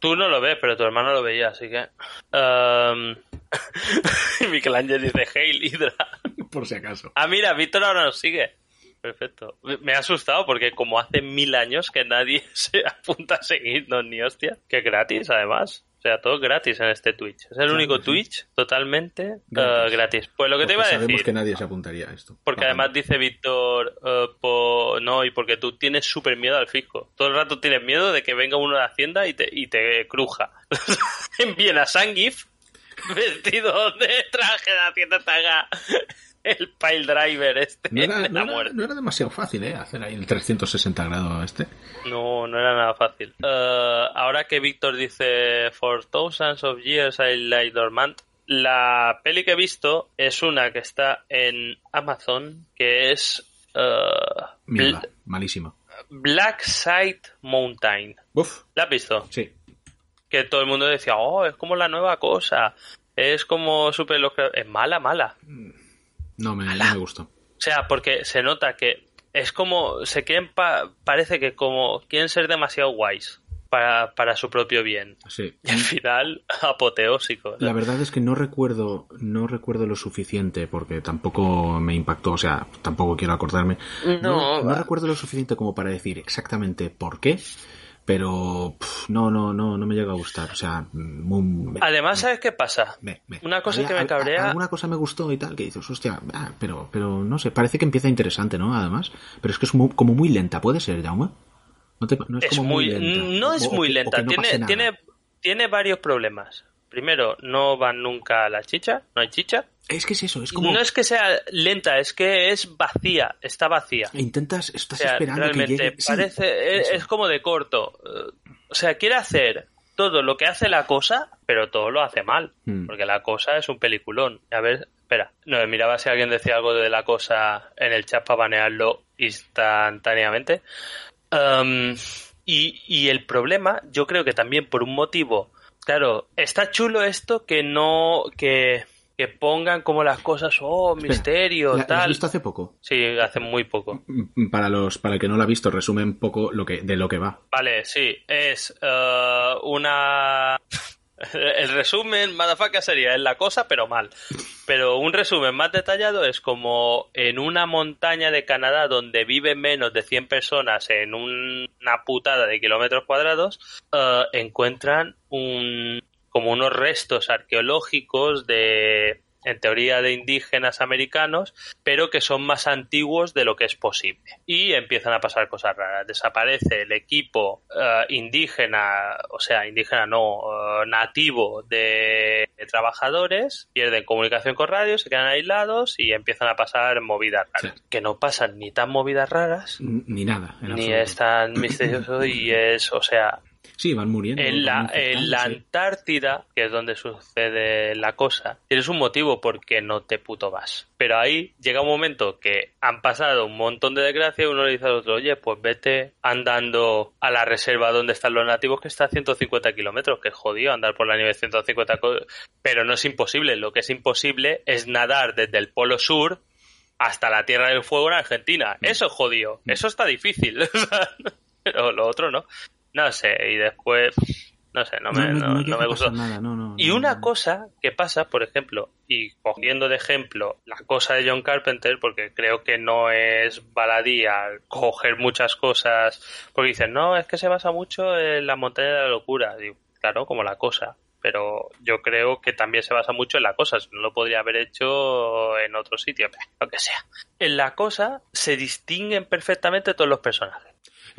Tú no lo ves, pero tu hermano lo veía, así que... Um... Michelangelo dice, Hail Hydra. Por si acaso. Ah, mira, Víctor ahora nos sigue. Perfecto. Me- ha asustado porque como hace mil años que nadie se apunta a seguirnos ni hostia. Que gratis, además. O sea, todo gratis en este Twitch. Es el Claro único sí. Twitch totalmente eh, Gratis. gratis. Pues lo que te iba a sabemos decir... que nadie se apuntaría a esto. Porque además dice Víctor, eh, po- no, y porque tú tienes súper miedo al fisco. Todo el rato tienes miedo de que venga uno de Hacienda y te, y te cruja. en Viena, Sangif, vestido de traje de Hacienda, te haga el pile driver este No era, de no la era- muerte. no era demasiado fácil, ¿eh? Hacer ahí el 360 grados este. No, no era nada fácil. Eh, ahora que Víctor dice For thousands of years I lay dormant, la peli que he visto es una que está en Amazon, que es Mierda, Bl- malísima. Black Side Mountain. Uf, ¿La has visto? sí. Que todo el mundo decía, oh, es como la nueva cosa. Es como super Es mala, mala. No me, no me gustó. O sea, porque se nota que es como, se quieren, pa- parece que como quieren ser demasiado guays para, para su propio bien. Sí. Y al final, apoteósico. La verdad es que no recuerdo, no recuerdo lo suficiente porque tampoco me impactó, o sea, tampoco quiero acordarme. No, no, recuerdo lo suficiente como para decir exactamente por qué, pero pff, no, no, no, no me llega a gustar. O sea, muy, Además, ¿sabes qué pasa? Una cosa Había- que me cabrea- Alguna cosa me gustó y tal, que dices, hostia, ah, pero, pero no sé, parece que empieza interesante, ¿no? Además, pero es que es mu- como muy lenta, ¿puede ser, Jaume? No, te- no es, Es como muy, lenta. no es O- muy o lenta. no tiene, tiene, tiene varios problemas. Primero, no van nunca a la chicha, no hay chicha. Es que es eso, es como... No es que sea lenta, es que es vacía, está vacía. Intentas, O estás sea, esperando que realmente. Sí, parece, es, como de corto. O sea, quiere hacer todo lo que hace la cosa, pero todo lo hace mal. Hmm. Porque la cosa es un peliculón. A ver, espera. No, miraba si alguien decía algo de la cosa en el chat para banearlo instantáneamente. Um, y, y el problema, yo creo que también por un motivo. Claro, está chulo esto que no. que, que pongan como las cosas, oh, Espera, misterio, ¿la- ¿la has tal. visto hace poco? Sí, hace muy poco. Mm, Para los para el que no lo ha visto, resume un poco lo que, de lo que va. Vale, sí, es eh, una... El resumen, motherfucker, sería es la cosa, pero mal. Pero un resumen más detallado es como en una montaña de Canadá donde viven menos de 100 personas en un- una putada de kilómetros cuadrados, eh, encuentran un, como unos restos arqueológicos de, en teoría, de indígenas americanos, pero que son más antiguos de lo que es posible. Y empiezan a pasar cosas raras. Desaparece el equipo eh, indígena, o sea, indígena no, eh, nativo de, de trabajadores, pierden comunicación con radio, se quedan aislados y empiezan a pasar movidas raras. Sí. Que no pasan ni tan movidas raras, Ni nada. ni es tan misterioso y es, o sea, Sí, van muriendo. en la, van en la. Antártida, que es donde sucede la cosa, tienes un motivo por qué no te puto vas. Pero ahí llega un momento que han pasado un montón de desgracias y uno le dice al otro, oye, pues vete andando a la reserva donde están los nativos que está a 150 kilómetros, que es jodido andar por la nieve 150 co- Pero no es imposible, lo que es imposible es nadar desde el polo sur hasta la Tierra del Fuego en Argentina. Mm. Eso es jodido, eso está difícil. Pero lo otro no. No sé, y después, no sé, no me, no, no llega me gustó. nada, no, no, Y no, una no. cosa que pasa, por ejemplo, y cogiendo de ejemplo la cosa de John Carpenter, porque creo que no es baladí al coger muchas cosas, porque dicen, no, es que se basa mucho en la montaña de la locura. Digo, claro, como la cosa. Pero yo creo que también se basa mucho en la cosa, no lo podría haber hecho en otro sitio, lo que sea. En la cosa se distinguen perfectamente todos los personajes.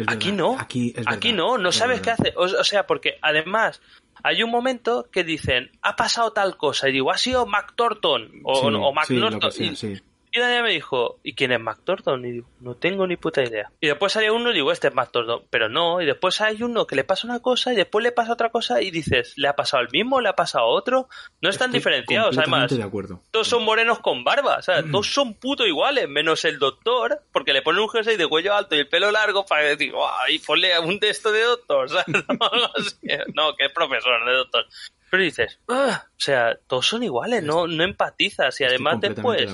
Aquí no. Aquí, es Aquí verdad, no, no es sabes qué hace. O, o sea, porque además hay un momento que dicen, ha pasado tal cosa, y digo, ha sido Mac Thornton o, Sí, o Mac sí, Norton. que sea, y, sí. Y Daniel me dijo, ¿y quién es Mac Thornton? Y digo, no tengo ni puta idea. Y después sale uno y digo, este es Mac Thornton. Pero no, y después hay uno que le pasa una cosa y después le pasa otra cosa y dices, ¿le ha pasado al mismo? ¿Le ha pasado otro? No están Estoy diferenciados, además. de acuerdo. Todos son morenos con barba, o sea, Mm. todos son puto iguales, menos el doctor, porque le ponen un jersey de cuello alto y el pelo largo para decir, "Guau, y ponle un de esto de doctor, ¿sabes? No, no sé. No, que es profesor, de doctor. Pero dices, "Ah", o sea, todos son iguales, no, no empatizas y además después de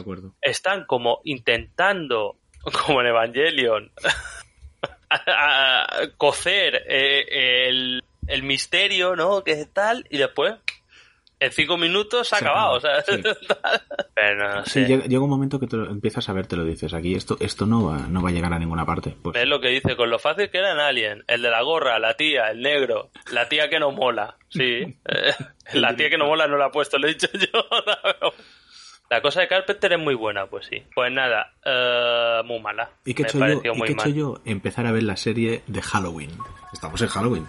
están como intentando, como en Evangelion, a- a cocer eh, el, el misterio, ¿no? Que es tal, y después, en cinco minutos se ha Se acabado, o acaba, sea, sí. pero Sí, llega, llega un momento que te lo- empiezas a ver, te lo dices. Aquí esto, esto no, va, no va a llegar a ninguna parte. Pues, Es lo que dice, con lo fácil que era en Alien, el de la gorra, la tía, el negro, la tía que no mola, sí, eh, la tía que no mola no la ha puesto, lo he dicho yo. la cosa de Carpenter es muy buena, pues sí. Pues nada, eh, muy mala. ¿Y qué he hecho, yo, ¿y qué he hecho yo? Empezar a ver la serie de Halloween. Estamos en Halloween.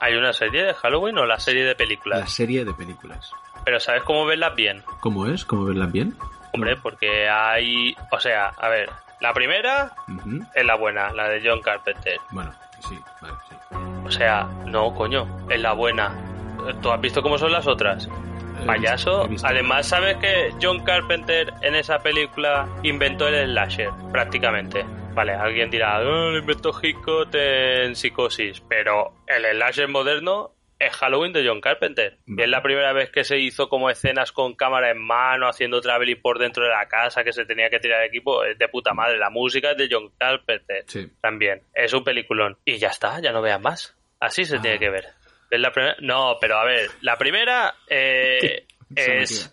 ¿Hay una serie de Halloween o la serie de películas? La serie de películas. Pero ¿sabes cómo verlas bien? ¿Cómo es? ¿Cómo verlas bien? Hombre, porque hay... O sea, a ver, la primera es la buena, la de John Carpenter. Bueno, sí, vale, sí. O sea, no, coño, es la buena. ¿Tú has visto cómo son las otras? He Payaso. visto- he visto. Además, ¿sabes que John Carpenter en esa película inventó el slasher? Prácticamente. Vale, alguien dirá, "Ah, lo inventó Hitchcock en Psicosis. Pero el slasher moderno es Halloween de John Carpenter. Y es la primera vez que se hizo como escenas con cámara en mano, haciendo traveling por dentro de la casa, que se tenía que tirar equipo. Es de puta madre. La música es de John Carpenter Sí. también. Es un peliculón. Y ya está, ya no veas más. Así se Ah. tiene que ver. ¿Ves la primera? No, pero a ver, la primera eh, es...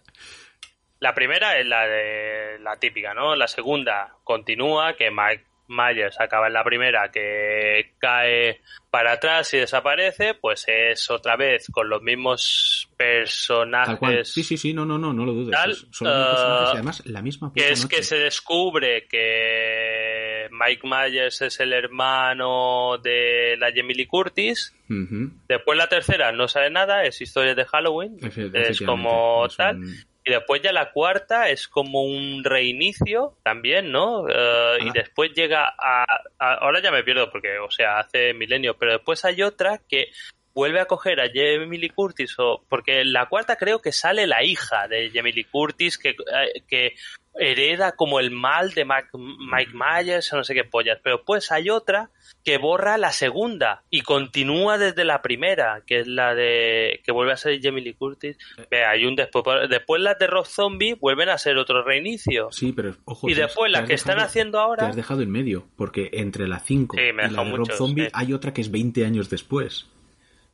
La primera es la de la típica, ¿no? La segunda continúa, que Mike Myers acaba en la primera, que cae para atrás y desaparece, pues es otra vez con los mismos personajes Sí, sí, sí, no, no, no, no lo dudes. Tal, Son los mismos eh, personajes y además la misma que es noche. que se descubre que Mike Myers es el hermano de la Lee Curtis. Después la tercera no sale nada, es historia de Halloween. Efe- Es como tal. un- Y después ya la cuarta es como un reinicio también, ¿no? Eh, y Ah. después llega a, a- Ahora ya me pierdo porque, o sea, hace milenios, pero después hay otra que vuelve a coger a Jamie Lee Curtis, o, porque en la cuarta creo que sale la hija de Jamie Lee Curtis que, eh, que hereda como el mal de Mac- Mike Myers o no sé qué pollas, pero después hay otra que borra la segunda y continúa desde la primera, que es la de que vuelve a ser Jamie Lee Curtis. Hay un después, después las de Rob Zombie vuelven a ser otro reinicio. Sí, pero ojo. y te después te las que están haciendo Te ahora has dejado en medio, porque entre la 5 Sí, y la de Rob Zombie sí. hay otra que es 20 años después.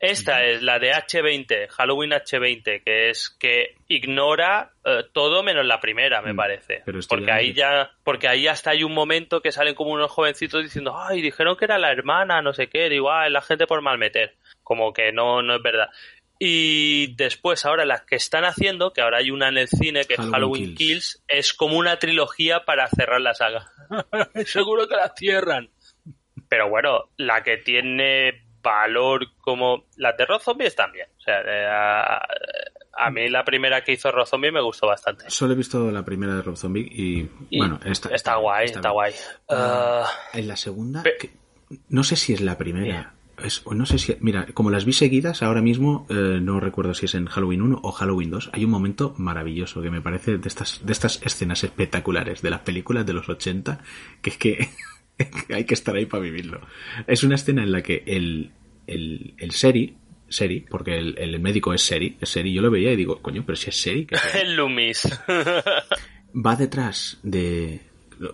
Esta es la de H20, Halloween H20, que es que ignora eh, todo menos la primera, me Mm, parece. pero Porque ya ahí es- ya, porque ahí hasta hay un momento que salen como unos jovencitos diciendo, ay, dijeron que era la hermana, no sé qué, digo, "Ah, es la gente por mal meter. Como que no, no es verdad. Y después, ahora las que están haciendo, que ahora hay una en el cine que es Halloween Halloween Kills. Kills, es como una trilogía para cerrar la saga. Seguro que la cierran. Pero bueno, la que tiene valor como las de Rob Zombie están bien. O sea, eh, a, a mí la primera que hizo Rob Zombie me gustó bastante. Solo he visto la primera de Rob Zombie y, Y bueno, está, está, guay, está, bien. guay. Ah, En la segunda, que- no sé si es la primera. Es, no sé si, mira, como las vi seguidas, ahora mismo eh, no recuerdo si es en Halloween 1 o Halloween 2. Hay un momento maravilloso que me parece de estas, de estas escenas espectaculares de las películas de los 80, que es que hay que estar ahí para vivirlo. Es una escena en la que el, el, el Seri, Seri, porque el, el médico es Seri, es Seri, yo lo veía y digo, coño, pero si es Seri, el Loomis. va detrás de...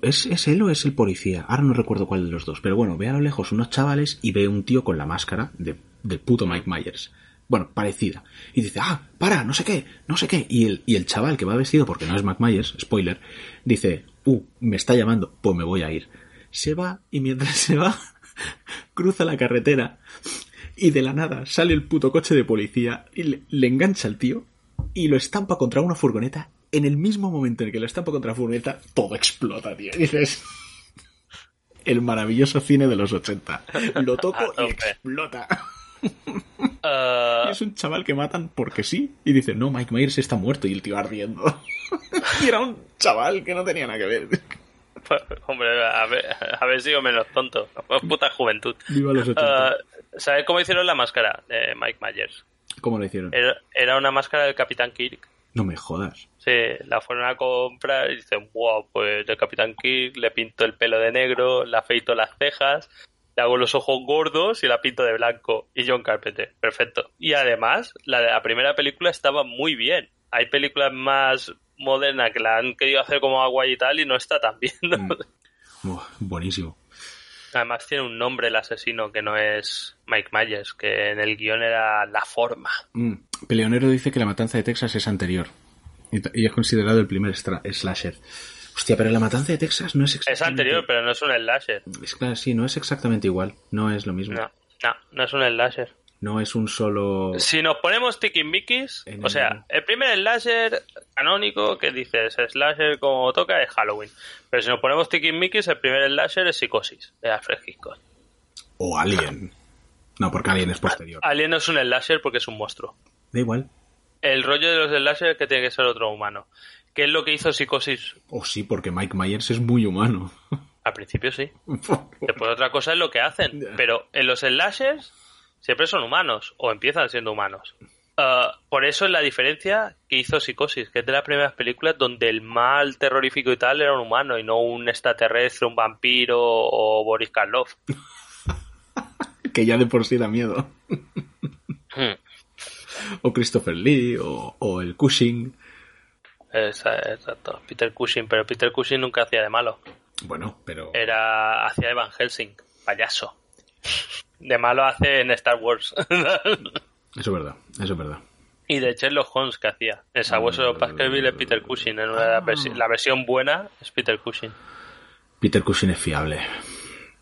¿Es, ¿Es él o es el policía? Ahora no recuerdo cuál de los dos. Pero bueno, ve a lo lejos unos chavales y ve un tío con la máscara de, del puto Mike Myers. Bueno, parecida. Y dice, ah, para, no sé qué, no sé qué. Y el, y el chaval que va vestido, porque no es Mike Myers, spoiler, dice, uh, me está llamando, pues me voy a ir. Se va y mientras se va, cruza la carretera y de la nada sale el puto coche de policía y le, le engancha al tío y lo estampa contra una furgoneta. En el mismo momento en el que lo estampa contra la furgoneta, todo explota, tío. Y dices, el maravilloso cine de los 80. Lo toco y explota. Y es un chaval que matan porque sí. Y dice, no, Mike Myers está muerto y el tío ardiendo. y era un chaval que no tenía nada que ver. hombre, a ver, a ver si sigo menos tonto. Puta juventud. Viva los 80. Ah, ¿Sabes cómo hicieron la máscara de Mike Myers? ¿Cómo lo hicieron? Era, era una máscara del Capitán Kirk. No me jodas. Sí, la fueron a comprar y dicen, wow, pues el Capitán Kirk le pinto el pelo de negro, le afeito las cejas le hago los ojos gordos y la pinto de blanco. Y John Carpenter, perfecto. Y además, la de la primera película estaba muy bien. Hay películas más modernas que la han querido hacer como agua y tal y no está tan bien. ¿no? Mm. Buenísimo. Además tiene un nombre el asesino que no es Mike Myers, que en el guion era La Forma. Mm. Peleonero dice que la matanza de Texas es anterior. Y, es considerado el primer slasher. Hostia, pero la matanza de Texas no es Es exactamente... anterior, pero no es un slasher. Es claro, sí, no es exactamente igual. No es lo mismo. No, no, no es un slasher. No es un solo... Si nos ponemos tiquismiquis, En o sea, el primer slasher canónico que dices slasher como toca es Halloween. Pero si nos ponemos tiquismiquis, el primer slasher es Psicosis, de Alfred Hitchcock. O Alien. No, porque Alien es posterior. Alien no es un slasher porque es un monstruo. Da igual. El rollo de los slasher es que tiene que ser otro humano. ¿Qué es lo que hizo Psicosis? O sí, porque Mike Myers es muy humano. Al principio sí. Después otra cosa es lo que hacen. Pero en los slashers siempre son humanos o empiezan siendo humanos. Ah, por eso es la diferencia que hizo Psicosis, que es de las primeras películas donde el mal terrorífico y tal era un humano y no un extraterrestre, un vampiro o Boris Karloff. que ya de por sí da miedo. Hmm. O Christopher Lee, o, o el Cushing. Exacto, Peter Cushing, pero Peter Cushing nunca hacía de malo. Bueno, pero... Era hacía de Van Helsing, payaso. De malo hace en Star Wars. Eso es verdad, eso es verdad. Y de Sherlock Holmes que hacía. El sabueso de Baskerville es Peter Cushing. En una versi- la versión buena es Peter Cushing. Peter Cushing es fiable.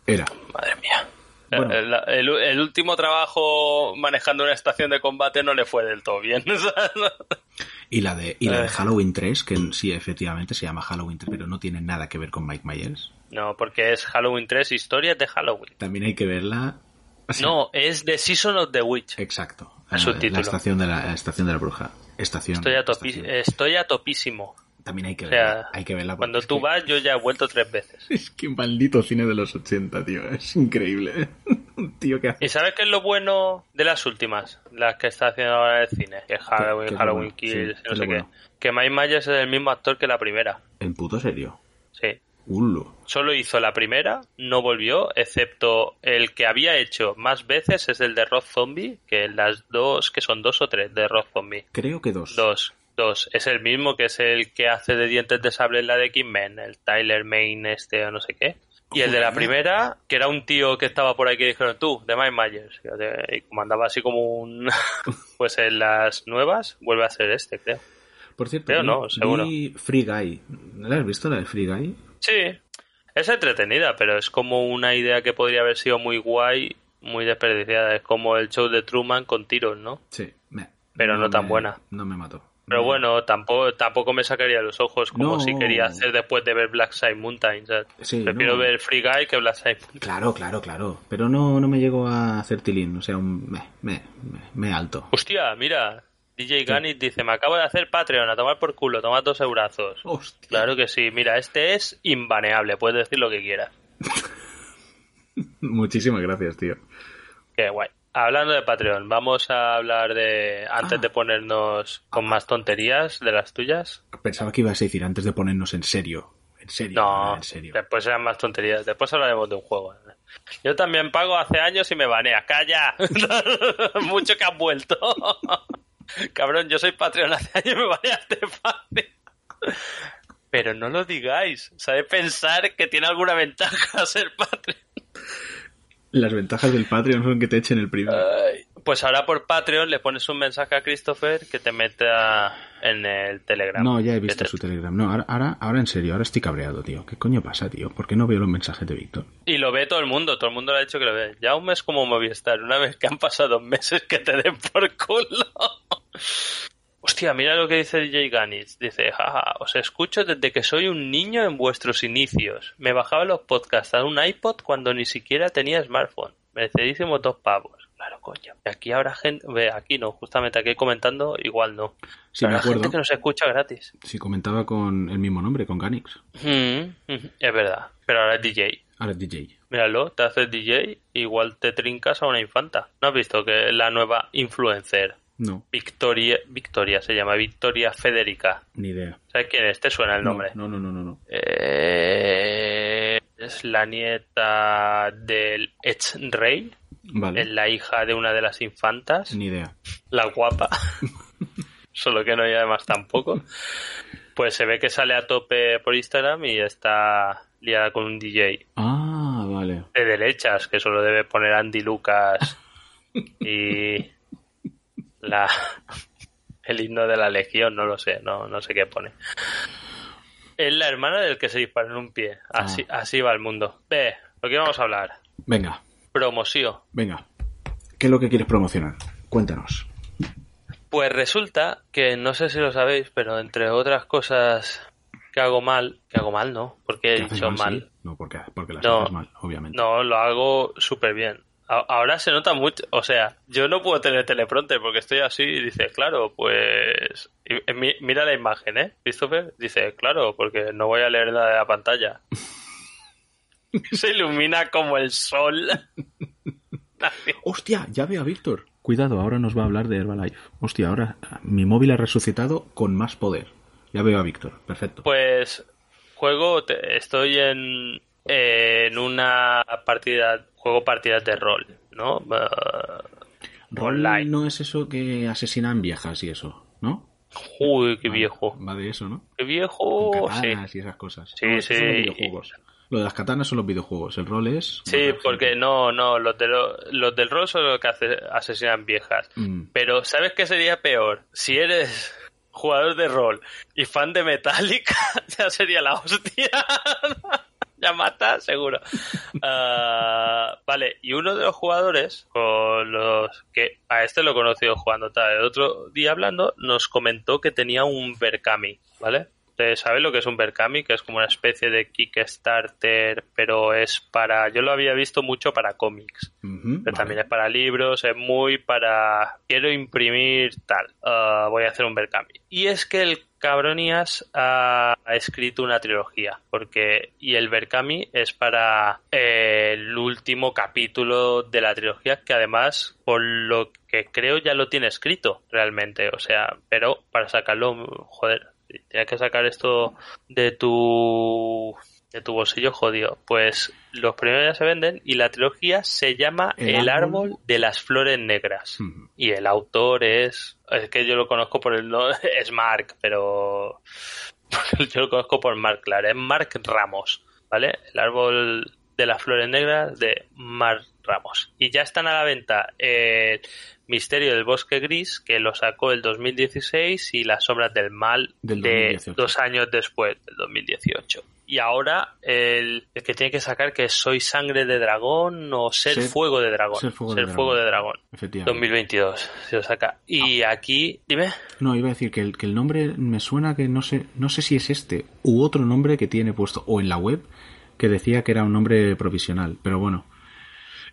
Era. Madre mía. Bueno. El, el- el último trabajo manejando una estación de combate no le fue del todo bien. Y la de, y la de Eh. Halloween 3, que sí, efectivamente se llama Halloween 3, pero no tiene nada que ver con Mike Myers. No, porque es Halloween 3, historias de Halloween. También hay que verla... No, es The Season of the Witch. Exacto. El subtítulo. La estación de la, la estación de la bruja. Estación. Estoy a, topi- estación. estoy a topísimo. También hay que O sea, verla. Hay que verla. porque cuando tú que- vas, yo ya he vuelto tres veces. Es que maldito cine de los 80, tío. Es increíble. Tío que hace... ¿Y sabes qué es lo bueno de las últimas? Las que está haciendo ahora el cine. Que Halloween, ¿Qué es lo Halloween bueno? Kills, Sí, no sé qué. bueno. Que Mike Myers es el mismo actor que la primera. En puto serio. Sí. Ulo. Solo hizo la primera, no volvió, excepto el que había hecho más veces es el de Rob Zombie, que las dos, que son dos o tres de Rob Zombie. Creo que dos. Dos, dos. Es el mismo que es el que hace de dientes de sable en la de Kingman, el Tyler Main este o no sé qué. Y el de la primera, que era un tío que estaba por ahí que dijeron tú, de Mike Myers. Y como andaba así como un... pues en las nuevas vuelve a ser este, creo. Por cierto, Creo no, seguro. Free Guy. ¿No la has visto la de Free Guy? Sí, es entretenida, pero es como una idea que podría haber sido muy guay, muy desperdiciada. Es como el show de Truman con tiros, ¿no? Sí. Me- Pero no tan me- buena. No me mató. Pero bueno, tampoco, tampoco me sacaría los ojos como No. si quería hacer después de ver Black Side Mountain. Sí, prefiero ver Free Guy que Black Side Mountain. Claro, claro, claro. Pero no, no me llegó a hacer tilín. O sea, un me, me, me, me alto. Hostia, mira, DJ Ganit dice, me acabo de hacer Patreon, a tomar por culo, tomar dos eurazos. Hostia. Claro que sí, mira, este es inbaneable, puedes decir lo que quieras. Muchísimas gracias, tío. Qué guay. Hablando de Patreon, vamos a hablar de, antes Ah. de ponernos con más tonterías de las tuyas. Pensaba que ibas a decir antes de ponernos en serio. En serio. No, En serio. después serán más tonterías. Después hablaremos de un juego. Yo también pago hace años y me banea. ¡Calla! Mucho que has vuelto. Cabrón, yo soy Patreon hace años y me baneaste fácil. Pero no lo digáis. ¿Sabes pensar que tiene alguna ventaja ser Patreon? Las ventajas del Patreon son que te echen el primero. Ay, Pues ahora por Patreon le pones un mensaje a Christopher que te meta en el Telegram. No, ya he visto te- su Telegram. No, ahora, ahora, ahora en serio, ahora estoy cabreado, tío. ¿Qué coño pasa, tío? ¿Por qué no veo los mensajes de Víctor? Y lo ve todo el mundo, todo el mundo le ha dicho que lo ve. Ya un mes como Movistar, una vez que han pasado meses que te den por culo. Hostia, mira lo que dice DJ Ganis. Dice, jaja, os escucho desde que soy un niño en vuestros inicios. Me bajaba los podcasts a un iPod cuando ni siquiera tenía smartphone. Merecidísimos dos pavos. Claro, coño. Y aquí habrá gente... Ve, aquí no, justamente aquí comentando, igual no. Sí, me habrá gente acuerdo. que nos escucha gratis. Si comentaba con el mismo nombre, con Ganix. Mm, mm, es verdad. Pero ahora es DJ. Ahora es DJ. Míralo, te haces DJ, igual te trincas a una infanta. ¿No has visto que la nueva influencer, No, Victoria, Victoria se llama, Victoria Federica? ni idea. ¿Sabes quién es? ¿Te suena el nombre? No, no, no, no, no. Eh, es la nieta del ex rey, Vale. es la hija de una de las infantas, Ni idea. la guapa, solo que no hay además tampoco. Pues se ve que sale a tope por Instagram y está liada con un DJ Ah, vale. de derechas que solo debe poner Andy Lucas y la el himno de la legión, no lo sé, no, no sé qué pone. Es la hermana del que se dispara en un pie. Así, así va el mundo. Ve, lo que vamos a hablar. Venga, Promoción. venga. ¿Qué es lo que quieres promocionar? Cuéntanos. Pues resulta que no sé si lo sabéis, pero entre otras cosas que hago mal, que hago mal, ¿no? Porque he ¿Qué haces dicho mal, mal. sí? No, porque, porque las No. haces mal, obviamente. No, lo hago súper bien. Ahora se nota mucho, o sea, yo no puedo tener teleprompter porque estoy así y dice, claro, pues... mira la imagen, ¿eh? Christopher dice, claro, porque no voy a leer nada de la pantalla. se ilumina como el sol. Hostia, ya veo a Víctor. Cuidado, ahora nos va a hablar de Herbalife. Hostia, ahora mi móvil ha resucitado con más poder. Ya veo a Víctor, perfecto. Pues juego, te- estoy en, en una partida, juego partidas de rol, ¿no? Uh, Rol online. no es eso que asesinan viejas y eso, ¿no? uy, qué viejo. Va de eso, ¿no? Qué viejo, Con sí. y esas cosas. Sí, No, son sí. Lo de las katanas son los videojuegos. El rol es. Sí, porque no, no, los, de lo- los del rol son los que hace- asesinan viejas. Mm. Pero ¿sabes qué sería peor? Si eres jugador de rol y fan de Metallica, ya sería la hostia. ya mata, seguro. Ah, vale, y uno de los jugadores, con los que a este lo he conocido jugando tal, el otro día hablando, nos comentó que tenía un Berkami, ¿vale? Ustedes saben lo que es un Berkami, que es como una especie de Kickstarter, pero es para. Yo lo había visto mucho para cómics. Pero vale. también es para libros, es muy para... Quiero imprimir tal, ah, voy a hacer un Berkami. Y es que el Cabronías ha, ha escrito una trilogía, porque... Y el Berkami es para eh, el último capítulo de la trilogía, que además, por lo que creo, ya lo tiene escrito realmente. O sea, pero para sacarlo, joder, tienes que sacar esto de tu de tu bolsillo jodido. Pues los primeros ya se venden y la trilogía se llama El El, árbol- árbol de las flores negras. Y el autor es es que yo lo conozco por el no es Mark, pero yo lo conozco por Mark, claro, es Mark Ramos, ¿vale? El árbol de las flores negras de Mark Ramos. Y ya están a la venta el Misterio del Bosque Gris, que lo sacó el 2016, y Las Sombras del Mal Del de 2018. dos años después, del 2018. Y ahora el, el que tiene que sacar que es Soy Sangre de Dragón o Ser, Ser- Fuego de Dragón. Ser Fuego de Fuego Dragón. de Dragón. Efectivamente. 2022 se lo saca. Y aquí, dime. No, iba a decir que el, que el nombre me suena que no sé, no sé si es este u otro nombre que tiene puesto o en la web que decía que era un nombre provisional, pero bueno,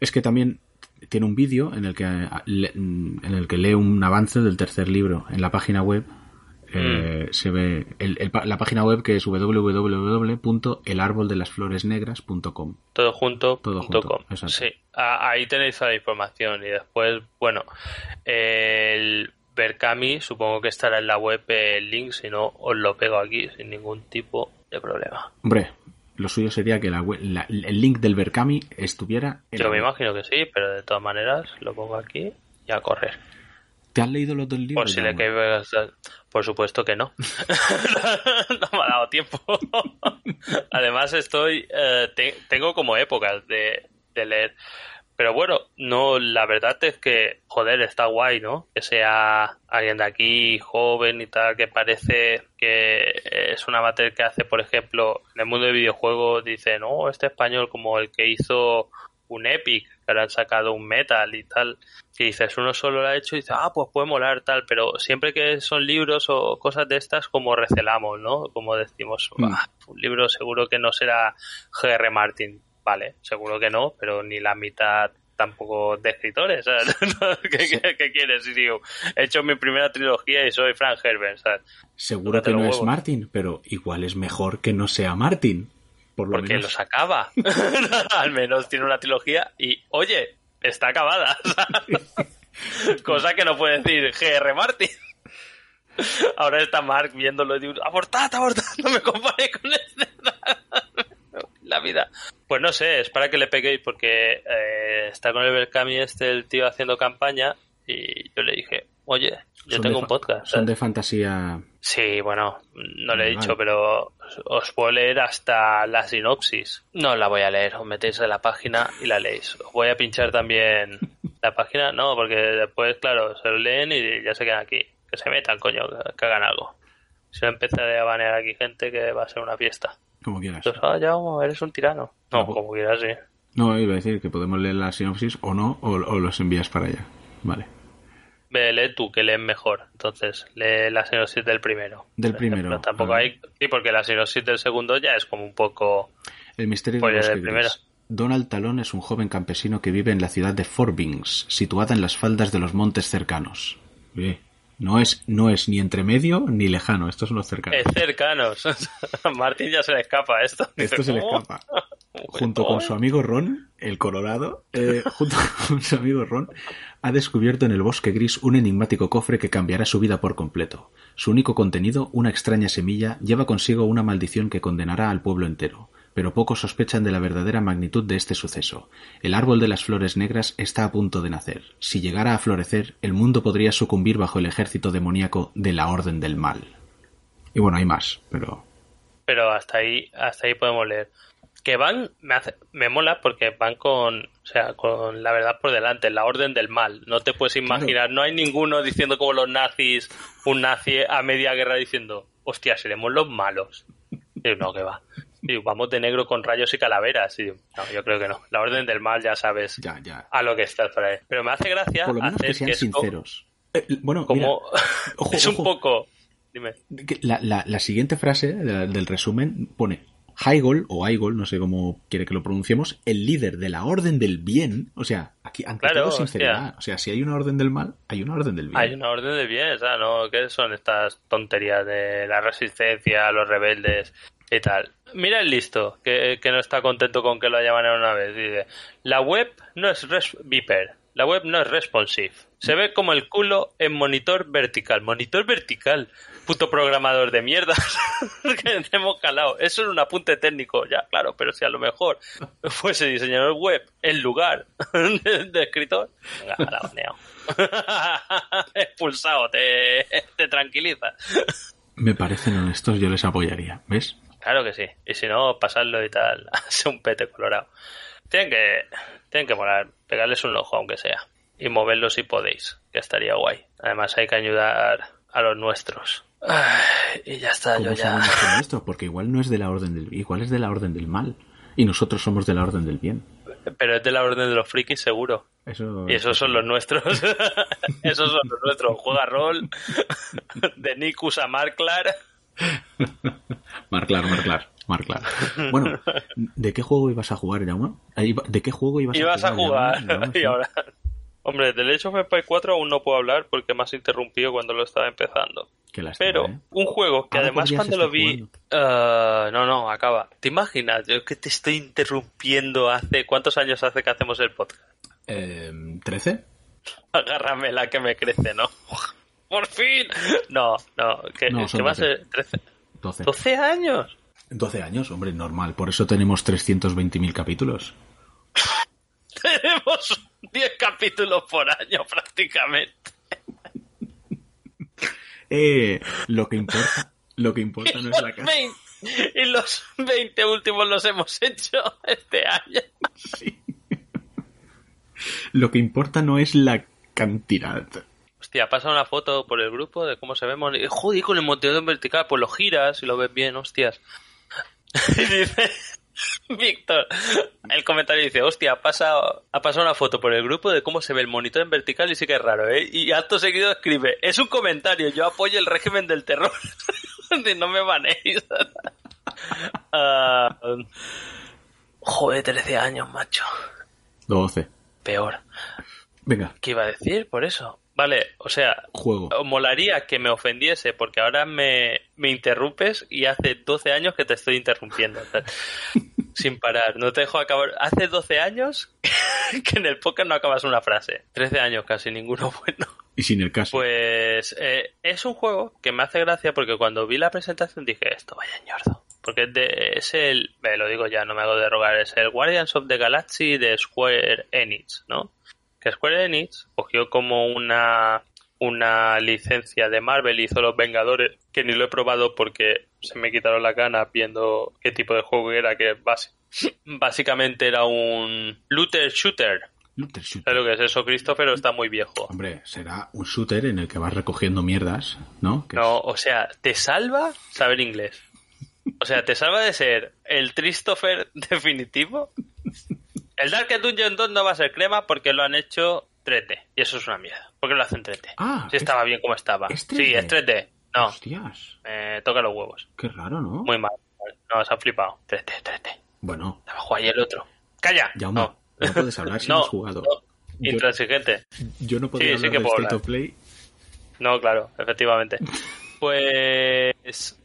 es que también tiene un vídeo en el que eh, le- en el que lee un avance del tercer libro en la página web. eh, se ve el- la página web que es www.elarboldelasfloresnegras.com. Todo junto. Todo junto, com. Sí, ahí tenéis toda la información. Y después, bueno, el Berkami, supongo que estará en la web el link, si no, os lo pego aquí sin ningún tipo de problema. Hombre, lo suyo sería que la web- la- el link del Berkami estuviera en Yo me imagino que sí, pero de todas maneras lo pongo aquí y a correr. ¿Te has leído los dos libros? Por si le Jaume? cae- Por supuesto que no. no me ha dado tiempo. Además estoy... eh, te- tengo como épocas de, de leer. Pero bueno, no, la verdad es que, joder, está guay, ¿no? Que sea alguien de aquí, joven y tal, que parece que es un amateur que hace, por ejemplo, en el mundo de videojuegos, dice, no, este español como el que hizo un Epic, que ahora han sacado un Metal y tal, que dices, uno solo lo ha hecho y dice, ah, pues puede molar tal, pero siempre que son libros o cosas de estas, como recelamos, ¿no? Como decimos, Mm. "Bah, un libro seguro que no será G.R. Martin, vale, seguro que no, pero ni la mitad tampoco de escritores, ¿sabes? ¿Qué, qué- qué quieres? Y digo, he hecho mi primera trilogía y soy Frank Herbert, ¿sabes? Seguro que no es. Martin, pero igual es mejor que no sea Martin. Por lo Porque menos. los acaba. Al menos tiene una trilogía y, oye, está acabada. Cosa que no puede decir G.R. Martin. Ahora está Mark viéndolo y digo, abortad, abortad, no me compare con este. La vida. Pues no sé, es para que le peguéis porque eh, está con el Berkami este el tío haciendo campaña y yo le dije, oye, yo Son tengo un podcast. Son de fantasía. Sí, bueno, no le he dicho, pero os- os puedo leer hasta la sinopsis. No la voy a leer, os metéis en la página y la leéis. Os voy a pinchar también la página, no, porque después, claro, se lo leen y ya se quedan aquí. Que se metan, coño, que, que hagan algo. Si no empezaré a banear aquí gente que va a ser una fiesta. Como quieras. Entonces, ah, ya vamos, eres un tirano. No, Tampoco. como quieras, sí. No, iba a decir que podemos leer la sinopsis o no, o, o los envías para allá. Vale. Ve, lee tú, que lees mejor. Entonces, lee la sinopsis del primero. Del primero, Tampoco vale. hay... Sí, porque la sinopsis del segundo ya es como un poco... El misterio bosque del primero. Donald Talón es un joven campesino que vive en la ciudad de Forbings, situada en las faldas de los montes cercanos. Bien. No es, no es ni entre medio ni lejano, estos son los cercanos. Es cercanos. Martín ya se le escapa esto. Esto se le escapa. Junto con su amigo Ron, el Colorado, eh, junto con su amigo Ron, ha descubierto en el bosque gris un enigmático cofre que cambiará su vida por completo. Su único contenido, una extraña semilla, lleva consigo una maldición que condenará al pueblo entero. Pero pocos sospechan de la verdadera magnitud de este suceso. El árbol de las flores negras está a punto de nacer. Si llegara a florecer, el mundo podría sucumbir bajo el ejército demoníaco de la Orden del Mal. Y bueno, hay más, pero Pero hasta ahí, hasta ahí podemos leer. Que van, me, hace, me mola porque van con, o sea, con la verdad por delante, la orden del mal. No te puedes imaginar, no hay ninguno diciendo como los nazis, un nazi a media guerra diciendo, hostia, seremos los malos. Y no, que va. Y vamos de negro con rayos y calaveras. Y, no, yo creo que no. La orden del mal ya sabes ya, ya. a lo que estás por ahí. Pero me hace gracia Por lo menos hacer que sean sinceros. Eh, bueno, como, mira, ojo, es un ojo. poco, dime. la, la- la siguiente frase de- del resumen pone Heigol o Heigol, no sé cómo quiere que lo pronunciemos, el líder de la orden del bien. O sea, aquí ante Claro, todo sinceridad. hostia. O sea, si hay una orden del mal, hay una orden del bien. Hay una orden de bien, o sea, ¿no? ¿Qué son estas tonterías de la resistencia, los rebeldes y tal? Mira el listo, que, que no está contento con que lo haya baneado una vez. Dice, la web no es res Viper, la web no es responsive. Se ve como el culo en monitor vertical. Monitor vertical. Puto programador de mierda. que hemos calado. Eso es un apunte técnico, ya, claro, pero si a lo mejor fuese diseñador web en lugar de, de escritor. Expulsado, te tranquiliza. Me parecen honestos, yo les apoyaría. ¿Ves? Claro que sí. Y si no, pasarlo y tal, hace un pete colorado. Tienen que, tienen que molar, pegarles un ojo aunque sea. Y moverlo si podéis, que estaría guay. Además hay que ayudar a los nuestros. Ay, y ya está, yo ¿Cómo ya. que no esto? Porque igual no es de la orden del igual es de la orden del mal. Y nosotros somos de la orden del bien. Pero es de la orden de los frikis seguro. Eso Y esos son los nuestros. esos son los nuestros. Juega rol. De Nikus a Marklar. Marclar, Marclar, Marclar. Bueno, ¿de qué juego ibas a jugar, Jaume? Ahí va- ¿De qué juego ibas, Ibas a jugar. Jaume? Jaume, y sí. ahora. Hombre, del Age of Empires 4 aún no puedo hablar porque me has interrumpido cuando lo estaba empezando. Qué lástima, Pero ¿eh? un juego que además cuando lo vi... Ah, no, no, acaba. ¿Te imaginas? Yo que te estoy interrumpiendo hace... ¿Cuántos años hace que hacemos el podcast? Eh, ¿13? Agárrame la que me crece, ¿no? ¡Por fin! No, no, que, No, que va a ser 13... 12. ¿12 años? 12 años, hombre, normal. Por eso tenemos 320.000 capítulos. Tenemos 10 capítulos por año prácticamente. Eh, lo que importa, lo que importa no es la casa. 20 y los 20 últimos los hemos hecho este año. Sí. Lo que importa no es la cantidad. Hostia, pasa una foto por el grupo de cómo se ve. Moni- Joder, con el monteado en vertical, pues lo giras y lo ves bien, hostias. Y dice Víctor, el comentario dice, hostia, ha pasado, ha pasado una foto por el grupo de cómo se ve el monitor en vertical y sí que es raro, ¿eh? Y acto seguido escribe, es un comentario, yo apoyo el régimen del terror. No me banéis. Ah, joder, 13 años, macho. 12. Peor. Venga, ¿Qué iba a decir por eso? Vale, o sea, juego. molaría que me ofendiese porque ahora me, me interrumpes y hace 12 años que te estoy interrumpiendo. sin parar, no te dejo acabar. Hace 12 años que en el podcast no acabas una frase. 13 años casi, ninguno bueno. Y sin el caso. Pues eh, es un juego que me hace gracia porque cuando vi la presentación dije, esto vaya ñordo. porque es, de- es el, me lo digo ya, no me hago de rogar, es el Guardians of the Galaxy de Square Enix, ¿no? Que Square Enix cogió como una una licencia de Marvel y hizo Los Vengadores, que ni lo he probado porque se me quitaron la gana viendo qué tipo de juego era, que básicamente era un looter shooter. Looter shooter. ¿Sabes lo que es eso, Christopher? ¿O está muy viejo? Hombre, será un shooter en el que vas recogiendo mierdas, ¿no? No, o sea, te salva saber inglés. O sea, te salva de ser el Christopher definitivo. El Dark Dungeon 2 no va a ser crema porque lo han hecho 3D. Y eso es una mierda. ¿Por qué lo hacen 3D? Ah, si es- estaba bien como estaba. ¿es Sí, 3D? es 3D. No, Hostias, me toca los huevos. qué raro, ¿no? Muy mal. No, se han flipado. 3D, 3D. Bueno, Abajo ahí el otro. ¡Calla! ya no. no puedes hablar si No, no has jugado. no. Yo, Intransigente. yo no podía Sí, sí hablar que de puedo State hablar. of Play. No, claro, efectivamente. Pues.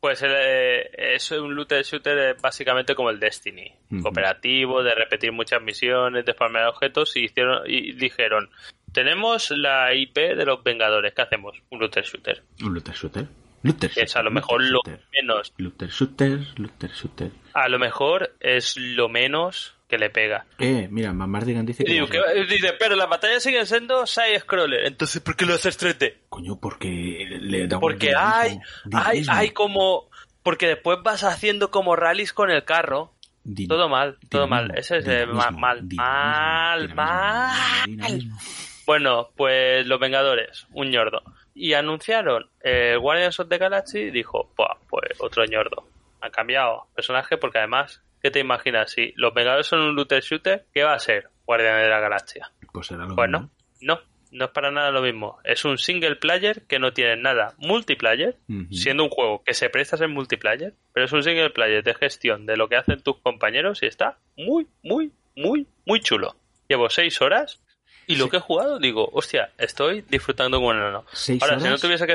Pues eh, es un looter shooter eh, básicamente como el Destiny. Cooperativo, de repetir muchas misiones, de farmear objetos y, hicieron, y dijeron: Tenemos la IP de los Vengadores, ¿qué hacemos? Un looter shooter. Un looter shooter. Looter Que es a shooter, lo mejor lo shooter. menos. Looter shooter, looter shooter. A lo mejor es lo menos que le pega. Eh, mira, Mamardigan dice que... digo, las- ¿qué- dice, pero las batallas siguen siendo side-scroller. Entonces, ¿por qué lo haces 3D? Coño, porque le da un Porque hay, hay, hay como... Porque después vas haciendo como rallies con el carro. din- Todo mal, todo dinamismo, mal. Ese es eh, mal, dinamismo, mal, dinamismo, mal. dinamismo. Bueno, pues los Vengadores, un ñordo. Y anunciaron el Guardians of the Galaxy y dijo, "Buah, pues otro ñordo. Han cambiado personaje porque además, ¿qué te imaginas? Si los Vengadores son un looter shooter, ¿qué va a ser Guardianes de la Galaxia? Pues será lo Bueno, mismo. no, no es para nada lo mismo. Es un single player que no tiene nada multiplayer, siendo un juego que se presta a ser multiplayer, pero es un single player de gestión de lo que hacen tus compañeros y está muy, muy, muy, muy chulo. Llevo seis horas y lo Sí. que he jugado, digo, hostia, estoy disfrutando como enano. ¿Seis Ahora, si no tuviese que...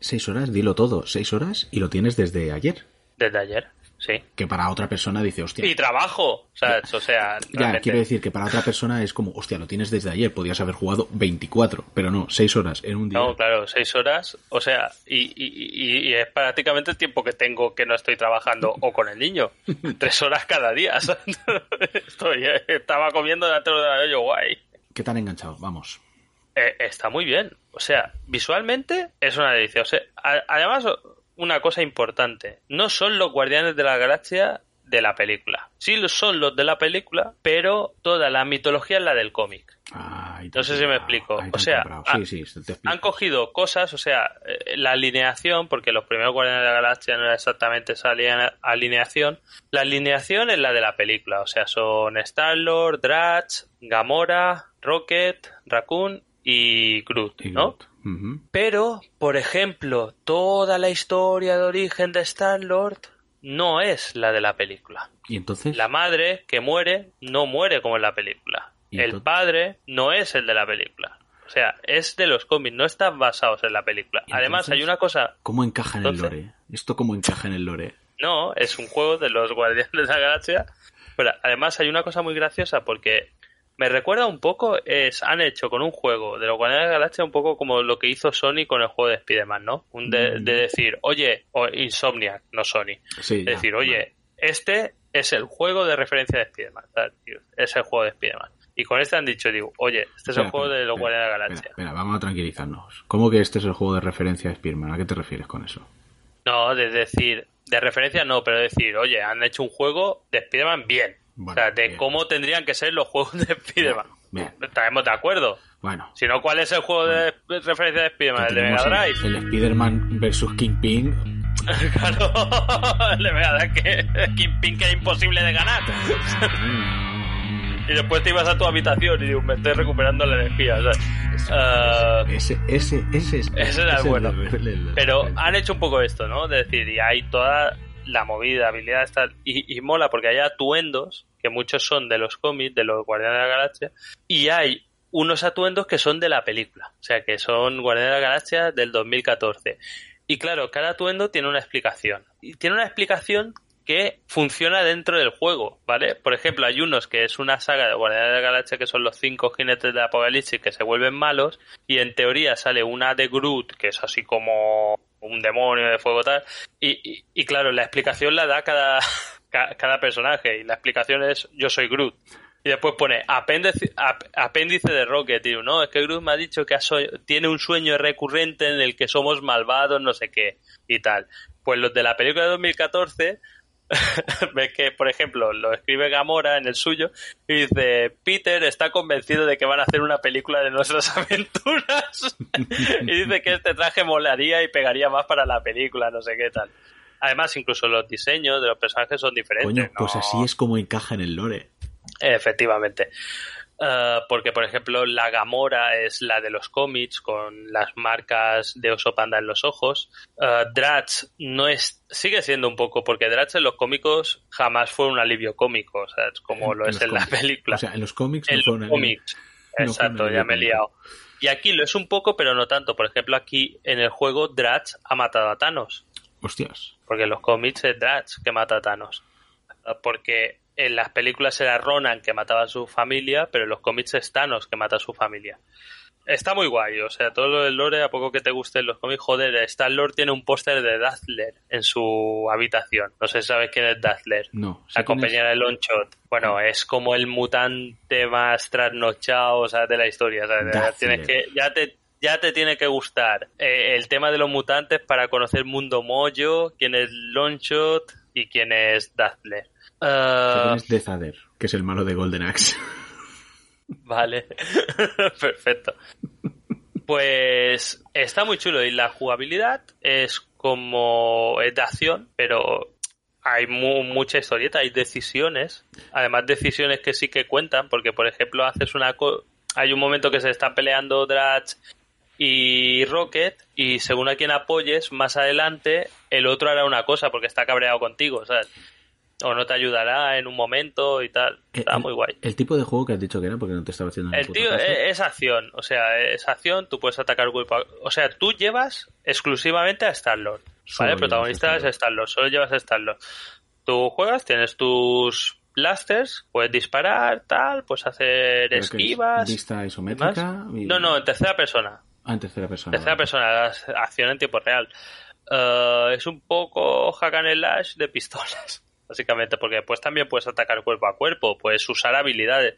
Seis horas, dilo todo. Seis horas y lo tienes desde ayer. Desde ayer, sí. Que para otra persona dice, hostia. Y trabajo. O sea, Ya, realmente- quiero decir que para otra persona es como, hostia, lo tienes desde ayer, podías haber jugado 24, pero no, 6 horas en un día. No, claro, seis horas, o sea, y, y- y- y es prácticamente el tiempo que tengo que no estoy trabajando o con el niño. Tres horas cada día. Estoy, estaba comiendo dentro de la yo guay. ¿Qué tan enganchado? Vamos. Eh, está muy bien. O sea, visualmente es una delicia. O sea, además, una cosa importante. No son los guardianes de la galaxia de la película. Sí son los de la película, pero toda la mitología es la del cómic. Ay, No sé si me explico. O sea, ah, sí, sí, te explico. Han cogido cosas, o sea, eh, la alineación, porque los primeros Guardianes de la Galaxia no era exactamente esa aline- alineación. La alineación es la de la película, o sea, son Star-Lord, Drax, Gamora, Rocket, Raccoon y Groot, Y ¿no? Groot. Pero, por ejemplo, toda la historia de origen de Star-Lord no es la de la película. Y entonces, La madre que muere no muere como en la película. ¿Y El padre no es el de la película. O sea, es de los cómics, no están basados en la película. ¿Y Además, hay una cosa, ¿cómo encaja en el lore? ¿Esto cómo encaja en el lore? no, es un juego de los Guardianes de la Galaxia. Pero además hay una cosa muy graciosa porque me recuerda un poco, es, han hecho con un juego de los Guardianes de la Galaxia un poco como lo que hizo Sony con el juego de Spider-Man, ¿no? Un de, Mm. de decir, oye, o Insomniac, no Sony. Sí, ya, decir, vale. oye, este es el juego de referencia de Spider-Man. Es el juego de Spider-Man. Y con este han dicho, digo, oye, este es el juego de los Guardianes de la Galaxia. espera, vamos a tranquilizarnos. ¿Cómo que este es el juego de referencia de Spearman? ¿A qué te refieres con eso? No, de decir, de referencia no, pero decir, oye, han hecho un juego de Spider-Man bien. Bueno, o sea, de bien. cómo tendrían que ser los juegos de Spider-Man. Estaremos de acuerdo. Bueno, Si no, ¿cuál es el juego de de referencia de Spider-Man? ¿El de Mega Drive? el, el Spider-Man versus Kingpin. claro, el de Mega Drive que Kingpin que era imposible de ganar. y después te ibas a tu habitación y digo, me estoy recuperando la energía. ¿sabes? Ah, Ese, ese, ese, es- Ese era bueno. el Pero han hecho un poco esto, ¿no? De decir, y hay toda la movida, habilidad, tal, y, y mola porque hay atuendos, que muchos son de los cómics, de los Guardianes de la Galaxia, y hay unos atuendos que son de la película, o sea, que son Guardianes de la Galaxia del 2014. Y claro, cada atuendo tiene una explicación. Y tiene una explicación que funciona dentro del juego, ¿vale? Por ejemplo, hay unos que es una saga de Guardianes de la Galaxia que son los cinco jinetes de Apocalipsis que se vuelven malos y en teoría sale una de Groot que es así como un demonio de fuego tal. Y, y, claro, la explicación la da cada, cada personaje y la explicación es yo soy Groot. Y después pone apéndice, apéndice de Rocket, tío. No, es que Groot me ha dicho que tiene un sueño recurrente en el que somos malvados, no sé qué, y tal. Pues los de la película de 2014 ves que, por ejemplo, lo escribe Gamora en el suyo y dice, Peter está convencido de que van a hacer una película de nuestras aventuras y dice que este traje molaría y pegaría más para la película, no sé qué tal. Además, incluso los diseños de los personajes son diferentes. Coño, pues así es como encaja en el lore. Efectivamente. Eh, porque, por ejemplo, la Gamora es la de los cómics con las marcas de oso panda en los ojos. Uh, Drax no es, sigue siendo un poco, porque Drax en los cómicos jamás fue un alivio cómico, o sea, es como lo es en la película. O sea, en los cómics en los cómics. Exacto, ya me he liado. Y aquí lo es un poco, pero no tanto. Por ejemplo, aquí en el juego Drax ha matado a Thanos. Hostias. Porque en los cómics es Drax que mata a Thanos. Porque en las películas era Ronan que mataba a su familia, pero en los cómics es Thanos que mata a su familia. Está muy guay, o sea, todo lo del lore, a poco que te gusten los cómics, joder, Star Lord tiene un póster de Dazzler en su habitación. No sé si sabes quién es Dazzler. No. La compañera de Longshot. Bueno, es como el mutante más trasnochado, o sea, de la historia. tienes que, ya te, ya te tiene que gustar eh, el tema de los mutantes para conocer Mundo Mojo, quién es Longshot y quién es Dazzler. Uh... es Dezader, que es el malo de Golden Axe. Vale, perfecto. Pues está muy chulo y la jugabilidad es como es de acción, pero hay mucha historieta, hay decisiones, además decisiones que sí que cuentan, porque por ejemplo haces una hay un momento que se están peleando Drax y Rocket y según a quien apoyes más adelante el otro hará una cosa porque está cabreado contigo, ¿sabes? o no te ayudará en un momento y tal. Está muy guay. El tipo de juego que has dicho que era, porque no te estaba haciendo El tío es, acción, o sea, es acción, tú puedes atacar cuerpo O sea, tú llevas exclusivamente a Star-Lord, ¿vale? El protagonista es Star-Lord, solo llevas a Star-Lord. Tú juegas, tienes tus blasters, puedes disparar, tal, puedes hacer esquivas. ¿Vista isométrica? No, no, en tercera persona. Ah, en tercera persona. Tercera persona, acción en tiempo real. Eh, es un poco hack and slash de pistolas básicamente, porque después también puedes atacar cuerpo a cuerpo, puedes usar habilidades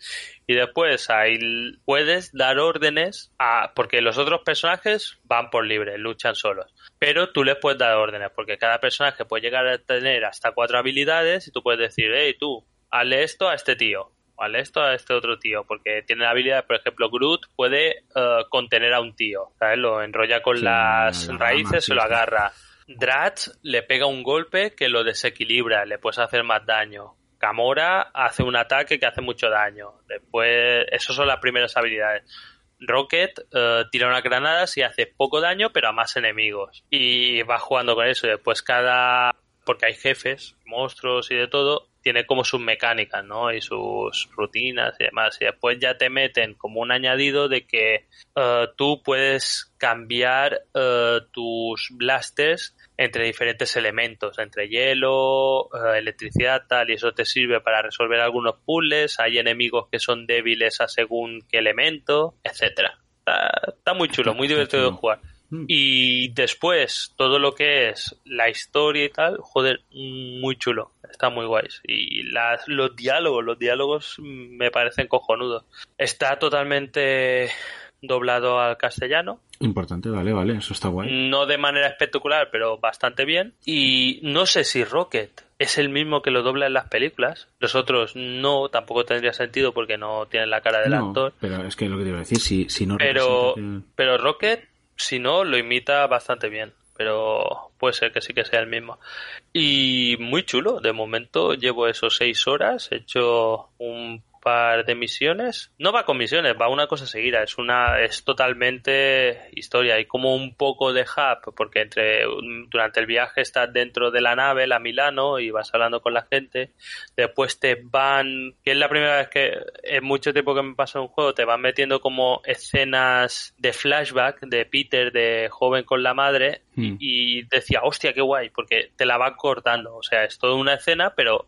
y después ahí puedes dar órdenes a, porque los otros personajes van por libre, luchan solos, pero tú les puedes dar órdenes, porque cada personaje puede llegar a tener hasta cuatro habilidades y tú puedes decir, hey, tú, hazle esto a este tío, hazle esto a este otro tío, porque tiene la habilidad, por ejemplo, Groot puede uh, contener a un tío, ¿sabes? Lo enrolla con las raíces, se lo agarra. Dratch le pega un golpe que lo desequilibra, le puedes hacer más daño. Gamora hace un ataque que hace mucho daño. Después, esas son las primeras habilidades. Rocket eh, tira unas granadas y hace poco daño, pero a más enemigos. Y va jugando con eso. Después cada. Porque hay jefes, monstruos y de todo tiene como sus mecánicas, ¿no? Y sus rutinas y demás. Y después ya te meten como un añadido de que eh, tú puedes cambiar eh, tus blasters entre diferentes elementos, entre hielo, eh, electricidad, tal, y eso te sirve para resolver algunos puzzles. Hay enemigos que son débiles a según qué elemento, etcétera. Está, muy chulo, muy divertido de jugar. Mm. Y después, todo lo que es la historia y tal, joder, muy chulo. Está muy guay. Y las, los diálogos, los diálogos me parecen cojonudos. Está totalmente doblado al castellano. Importante, vale, vale, eso está guay. No de manera espectacular, pero bastante bien. Y no sé si Rocket es el mismo que lo dobla en las películas. Los otros no, tampoco tendría sentido porque no tienen la cara del actor. Pero es que lo que te iba a decir, si, si no pero, pero Rocket si no, lo imita bastante bien. Pero puede ser que sí que sea el mismo. Y muy chulo. De momento llevo esos seis horas. He hecho un par de misiones. No va con misiones, va una cosa seguida. Es una, es totalmente historia. Hay como un poco de hub, porque entre, durante el viaje estás dentro de la nave, la Milano, y vas hablando con la gente. Después te van, que es la primera vez que en mucho tiempo que me pasa un juego, te van metiendo como escenas de flashback de Peter de joven con la madre. Y, hmm. y decía, hostia, qué guay, porque te la van cortando. O sea, es toda una escena, pero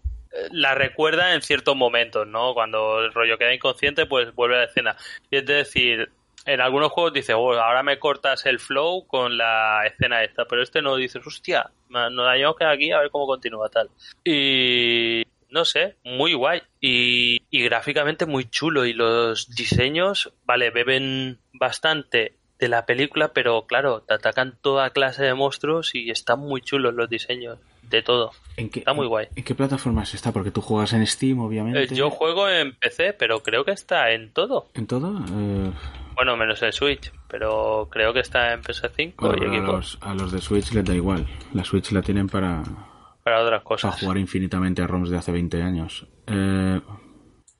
la recuerda en ciertos momentos, ¿no? Cuando el rollo queda inconsciente, pues vuelve a la escena. Y es decir, en algunos juegos dice, oh, ahora me cortas el flow con la escena esta, pero este no dices, hostia, nos dañamos que aquí a ver cómo continúa tal. Y no sé, muy guay y, y gráficamente muy chulo y los diseños, vale, beben bastante de la película, pero claro, te atacan toda clase de monstruos y están muy chulos los diseños de todo. ¿En qué, está muy guay. ¿En qué plataformas está? Porque tú juegas en Steam, obviamente. Eh, yo juego en PC, pero creo que está en todo. ¿En todo? Eh... Bueno, menos en Switch, pero creo que está en PS5 Bueno, y a, los, a los de Switch les da igual. La Switch la tienen para, Para otras para cosas. jugar infinitamente a ROMs de hace 20 años. Eh,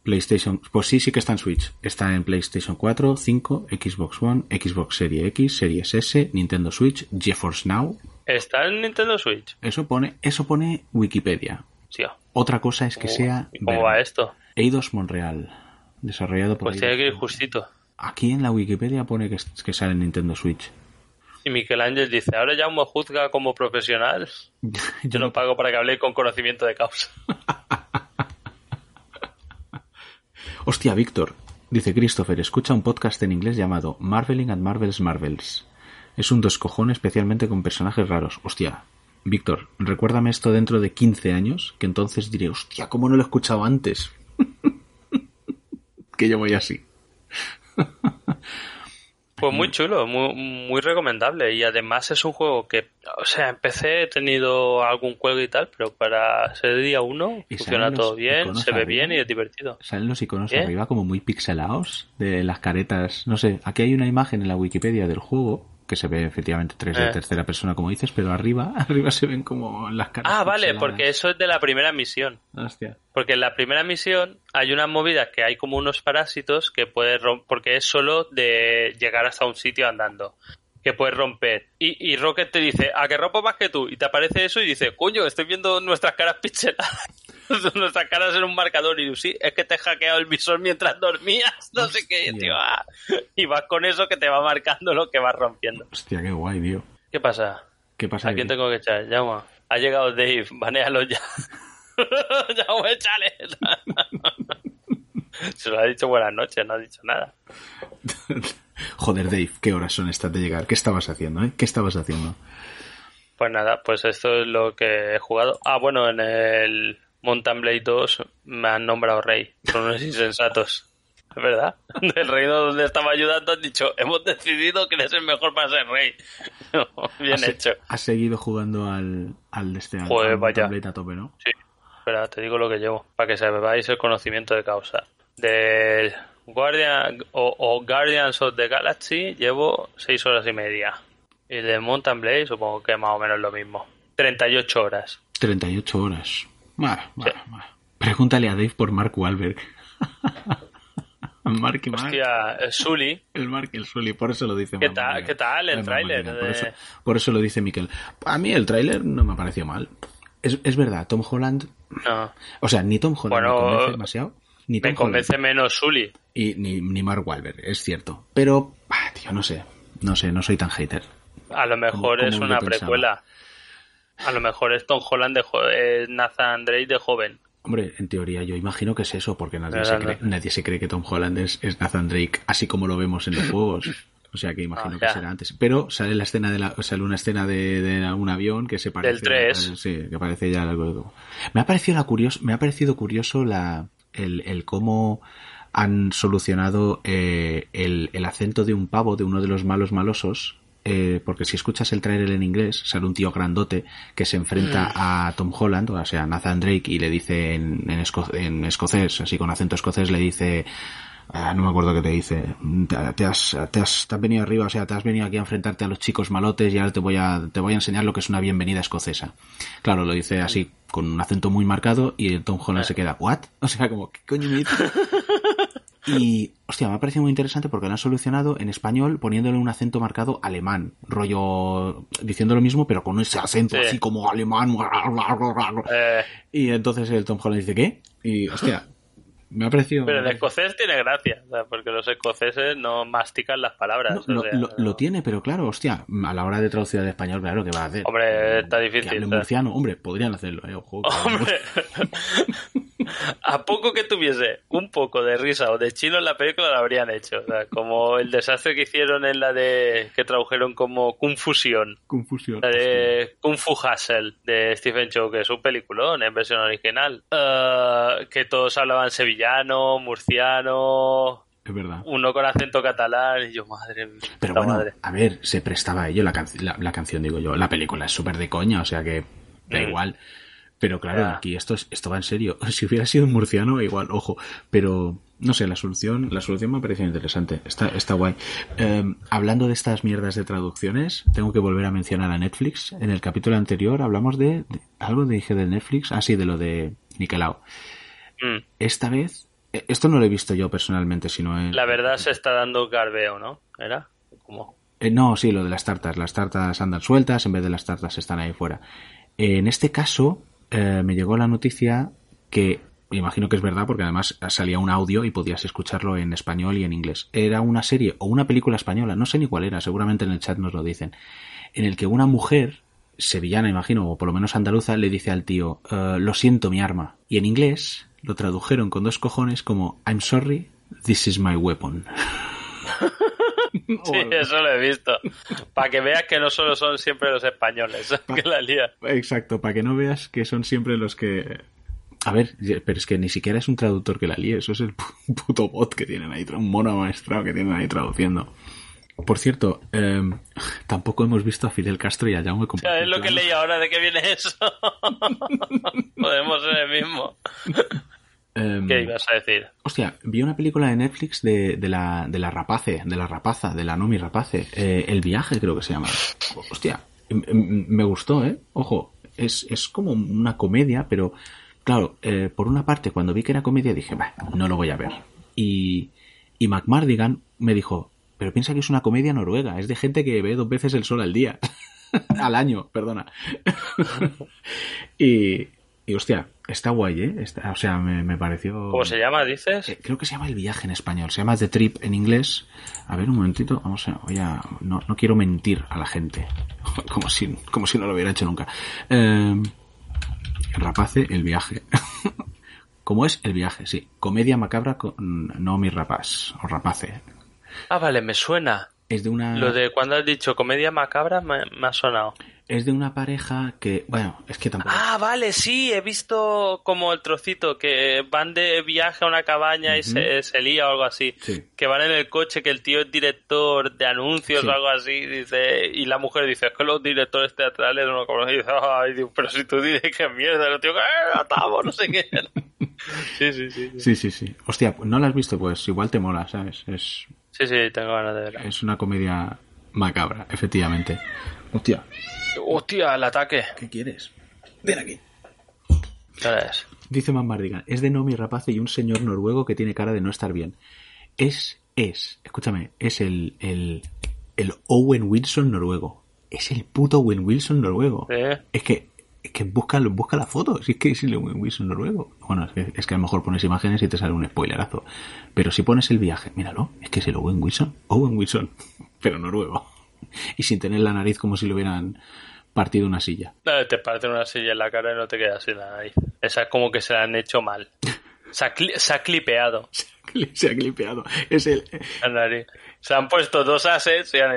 PlayStation, pues sí, sí que está en Switch. Está en PlayStation 4, 5, Xbox One, Xbox Series X, Series S, Nintendo Switch, GeForce Now. ¿Está en Nintendo Switch? Eso pone, eso pone Wikipedia. Tío. Otra cosa es que sea ¿Y cómo va esto? Eidos Montreal, desarrollado por Pues tiene que ir justito. Aquí en la Wikipedia pone que, que sale en Nintendo Switch. Y Miguel Ángel dice, ahora ya me juzga como profesional. Yo no pago para que hable con conocimiento de causa. Hostia, Víctor. Dice Christopher, escucha un podcast en inglés llamado Marveling and Marvels Marvels. Es un descojón especialmente con personajes raros. Hostia, Víctor, recuérdame esto dentro de 15 años, que entonces diré, hostia, ¿cómo no lo he escuchado antes? que yo voy así. Pues muy chulo, muy, muy recomendable. Y además es un juego que, o sea, en PC he tenido algún juego y tal, pero para ser día uno Y funciona todo bien, se ve arriba. bien y es divertido. Salen los iconos ¿Eh? arriba como muy pixelados de las caretas. No sé, aquí hay una imagen en la Wikipedia del juego que se ve efectivamente 3 de Eh. tercera persona, como dices, pero arriba, arriba se ven como las caras. Ah, vale, porque eso es de la primera misión. Hostia. Porque en la primera misión hay una movida que hay como unos parásitos que puedes romper, porque es solo de llegar hasta un sitio andando, que puedes romper. Y, y Rocket te dice, a que rompo más que tú, y te aparece eso y dice, coño, estoy viendo nuestras caras pixeladas. nuestras caras en un marcador y sí, es que te he hackeado el visor mientras dormías, no sé qué, tío, ah. y vas con eso que te va marcando lo que vas rompiendo. Hostia, qué guay, tío. ¿Qué pasa? ¿Qué pasa? ¿A quién tengo que echar? Llama. Ha llegado Dave, banealo ya. Llama, échale. Se lo ha dicho buenas noches, no ha dicho nada. Joder, Dave, ¿qué horas son estas de llegar? ¿Qué estabas haciendo, eh? ¿Qué estabas haciendo? Pues nada, pues esto es lo que he jugado. Ah, bueno, en el Mountain Blade 2 me han nombrado rey. Son unos insensatos. Es verdad. Del reino donde estaba ayudando han dicho, hemos decidido que eres el mejor para ser rey. Bien ¿Has, hecho. has seguido jugando al, al de este Joder, al vaya. Mountain Blade a tope, ¿no? Sí, espera, te digo lo que llevo, para que sepáis el conocimiento de causa. Del Guardian o, o Guardians of the Galaxy llevo 6 horas y media. Y de Mountain Blade supongo que más o menos lo mismo. 38 horas. 38 horas. Bah, bah, bah. Pregúntale a Dave por Mark Wahlberg. Mark y Mark. Hostia, el Sully, El Mark y el Sully, por eso lo dice ¿Qué Mia. qué tal el tráiler de- Por eso, por eso lo dice Miquel. A mí el tráiler no me ha parecido mal. Es, es verdad, Tom Holland... no. O sea, ni Tom Holland Bueno, me convence demasiado, ni Tom Me convence Holland menos Sully. y, ni, ni Mark Wahlberg, es cierto. Pero, ah, tío, no sé. No sé, no soy tan hater. A lo mejor como es yo una precuela. A lo mejor es Tom Holland de es Nathan Drake de joven. Hombre, en teoría yo imagino que es eso, porque nadie, se cree, nadie se cree que Tom Holland es, es Nathan Drake, así como lo vemos en los juegos. O sea que imagino Ah, que será antes. Pero sale la escena de la, sale una escena de, de un avión que se parece. Del 3. a- sí, que parece ya algo. Me ha parecido la curioso, me ha parecido curioso la, el, el cómo han solucionado eh, el, el acento de un pavo de uno de los malos malosos. Eh, porque si escuchas el trailer en inglés, sale un tío grandote que se enfrenta a Tom Holland, o sea, Nathan Drake, y le dice en, en, esco- en escocés, así con acento escocés, le dice, ah, no me acuerdo qué te dice, te, te has, te, has, te has venido arriba, o sea, te has venido aquí a enfrentarte a los chicos malotes y ahora te voy a, te voy a enseñar lo que es una bienvenida escocesa. Claro, lo dice así, con un acento muy marcado, y el Tom Holland se queda, ¿what? O sea, como, ¿qué coño me? Y, hostia, me ha parecido muy interesante porque lo han solucionado en español poniéndole un acento marcado alemán, rollo diciendo lo mismo pero con ese acento Sí. así como alemán. Eh, Y entonces el Tom Holland dice, ¿qué? Y, hostia, me ha parecido... pero el escocés tiene gracia, porque los escoceses no mastican las palabras. No, o lo, sea, lo- no. lo tiene, pero claro, hostia, a la hora de traducir al español, claro, ¿qué va a hacer? Hombre, está Que difícil. hable ¿sabes? murciano, hombre, podrían hacerlo, eh, ojo. que hable Hombre, a poco que tuviese un poco de risa o de chino en la película lo habrían hecho. O sea, como el desastre que hicieron en la de que tradujeron como Confusión. Confusión. La de Kung Fu Hustle de Stephen Chow, que es un peliculón en versión original. Uh, que todos hablaban sevillano, murciano, Es verdad. uno con acento catalán y yo, madre mía. Pero bueno, madre. a ver, se prestaba a ello la, can- la, la canción, digo yo. La película es súper de coña, o sea que da Mm. igual. Pero claro, Ya. aquí esto, es- esto va en serio. Si hubiera sido un murciano, igual, ojo. Pero, no sé, la solución, la solución me ha parecido interesante. Está, está guay. Eh, hablando de estas mierdas de traducciones, tengo que volver a mencionar a Netflix. En el capítulo anterior hablamos de, de- algo dije de Netflix. Ah, sí, de lo de Nicolau. Mm. Esta vez, eh, esto no lo he visto yo personalmente, sino en, La verdad se está dando garbeo, ¿no? ¿Era? ¿Cómo? Eh, no, sí, lo de las tartas. Las tartas andan sueltas en vez de las tartas están ahí fuera. Eh, en este caso, eh, me llegó la noticia que, me imagino que es verdad porque además salía un audio y podías escucharlo en español y en inglés. Era una serie o una película española, no sé ni cuál era, seguramente en el chat nos lo dicen, en el que una mujer, sevillana imagino, o por lo menos andaluza, le dice al tío, "Eh, lo siento mi arma. Y en inglés lo tradujeron con dos cojones como, I'm sorry, this is my weapon. Sí, eso lo he visto. Para que veas que no solo son siempre los españoles que la lían. Exacto, para que no veas que son siempre los que... A ver, pero es que ni siquiera es un traductor que la líe, eso es el pu- puto bot que tienen ahí, un mono maestrado que tienen ahí traduciendo. Por cierto, eh, tampoco hemos visto a Fidel Castro y a Jaume O sea, es lo que leí ahora de que viene eso. Podemos ser el mismo. Eh, ¿Qué ibas a decir? Hostia, vi una película de Netflix de, de la, de la rapace, de la rapaza, de la Nomi rapace. Eh, el viaje creo que se llama. Hostia, m- m- me gustó, ¿eh? Ojo, es, es como una comedia, pero claro, eh, por una parte cuando vi que era comedia dije, bah, no lo voy a ver. Y, y McMardigan me dijo, pero piensa que es una comedia noruega, es de gente que ve dos veces el sol al día. al año, perdona. y, y hostia, está guay, ¿eh? Está- o sea, me, me pareció... ¿Cómo se llama, dices? Eh, creo que se llama El viaje en español, se llama The Trip en inglés. A ver, un momentito, vamos a, voy a, no, no quiero mentir a la gente, como si, como si no lo hubiera hecho nunca. Eh, rapace, El viaje. ¿Cómo es? El viaje, sí. Comedia macabra con no mi rapaz, o rapace. Ah, vale, me suena. Es de una, Lo de cuando has dicho comedia macabra me, me ha sonado. Es de una pareja que, bueno, es que tampoco. Ah, vale, sí, he visto como el trocito que van de viaje a una cabaña y se, se lía o algo así. Sí. Que van en el coche, que el tío es director de anuncios Sí. o algo así, dice, y la mujer dice, es que los directores teatrales no lo conocen. Y dice, ay, digo, pero si tú dices que mierda, el tío, ¡eh, atamos, no sé qué. sí, sí, sí. Sí, Sí, sí, sí. Hostia, ¿no la has visto? Pues igual te mola, ¿sabes? Es, sí, sí, tengo ganas de verla. es una comedia macabra, efectivamente. Hostia, Hostia, el ataque. ¿qué quieres? Ven aquí. ¿Qué es? Dice Mambardigan, es de Nomi Rapace y un señor noruego que tiene cara de no estar bien. Es, es, escúchame, es el, el, el Owen Wilson noruego. Es el puto Owen Wilson noruego. ¿Eh? Es que, es que busca, busca la foto, si es que es el Owen Wilson noruego. Bueno, es que, es que a lo mejor pones imágenes y te sale un spoilerazo. Pero si pones el viaje, míralo, es que es el Owen Wilson. Owen Wilson, pero noruego. Y sin tener la nariz como si le hubieran partido una silla. Te parten una silla en la cara y no te quedas sin la nariz. Esa es como que se la han hecho mal. Se ha, cli- se ha clipeado Se ha clipeado. Es el, la nariz. Se han puesto dos ases y han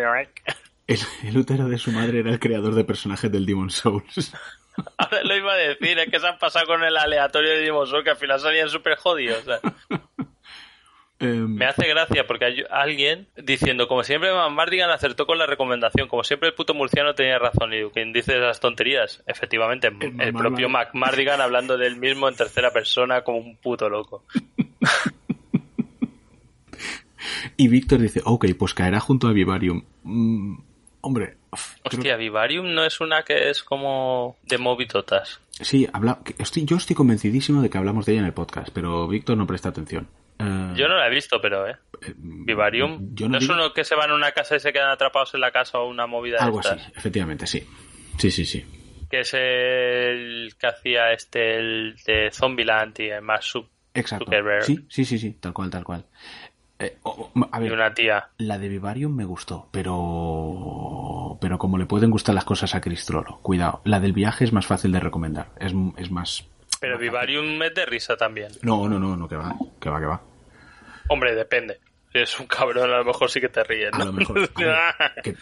El, el útero de su madre era el creador de personajes del Demon Souls. Ahora lo iba a decir, es que se han pasado con el aleatorio de Demon Souls, que al final salían súper jodidos. o sea. Em, Me hace gracia porque hay alguien diciendo, como siempre, Mardigan acertó con la recomendación, como siempre el puto murciano tenía razón y quien dice esas tonterías, efectivamente, el, propio. Mac Mardigan hablando del mismo en tercera persona como un puto loco. y Víctor dice, ok, pues caerá junto a Vivarium. Mm, hombre, uf, creo- Hostia, Vivarium no es una que es como de movitotas. sí, habla, estoy, yo estoy convencidísimo de que hablamos de ella en el podcast, pero Víctor no presta atención. Eh, Yo no la he visto, pero, ¿eh? eh, Vivarium. yo no, no es uno que se van a una casa y se quedan atrapados en la casa o una movida Algo de así, efectivamente, sí. Sí, sí, sí. Que es el que hacía este, el de Zombieland y más sub Exacto. Zuckerberg. Sí, sí, sí, sí, tal cual, tal cual. Eh, a y una tía. la de Vivarium me gustó, pero pero como le pueden gustar las cosas a Cristrolo, cuidado. La del viaje es más fácil de recomendar, es, es más Pero Vivarium es de risa también. No, no, no, no, que va, que va, que va. Hombre, depende. Si eres un cabrón, a lo mejor sí que te ríes, ¿no? A lo mejor. que,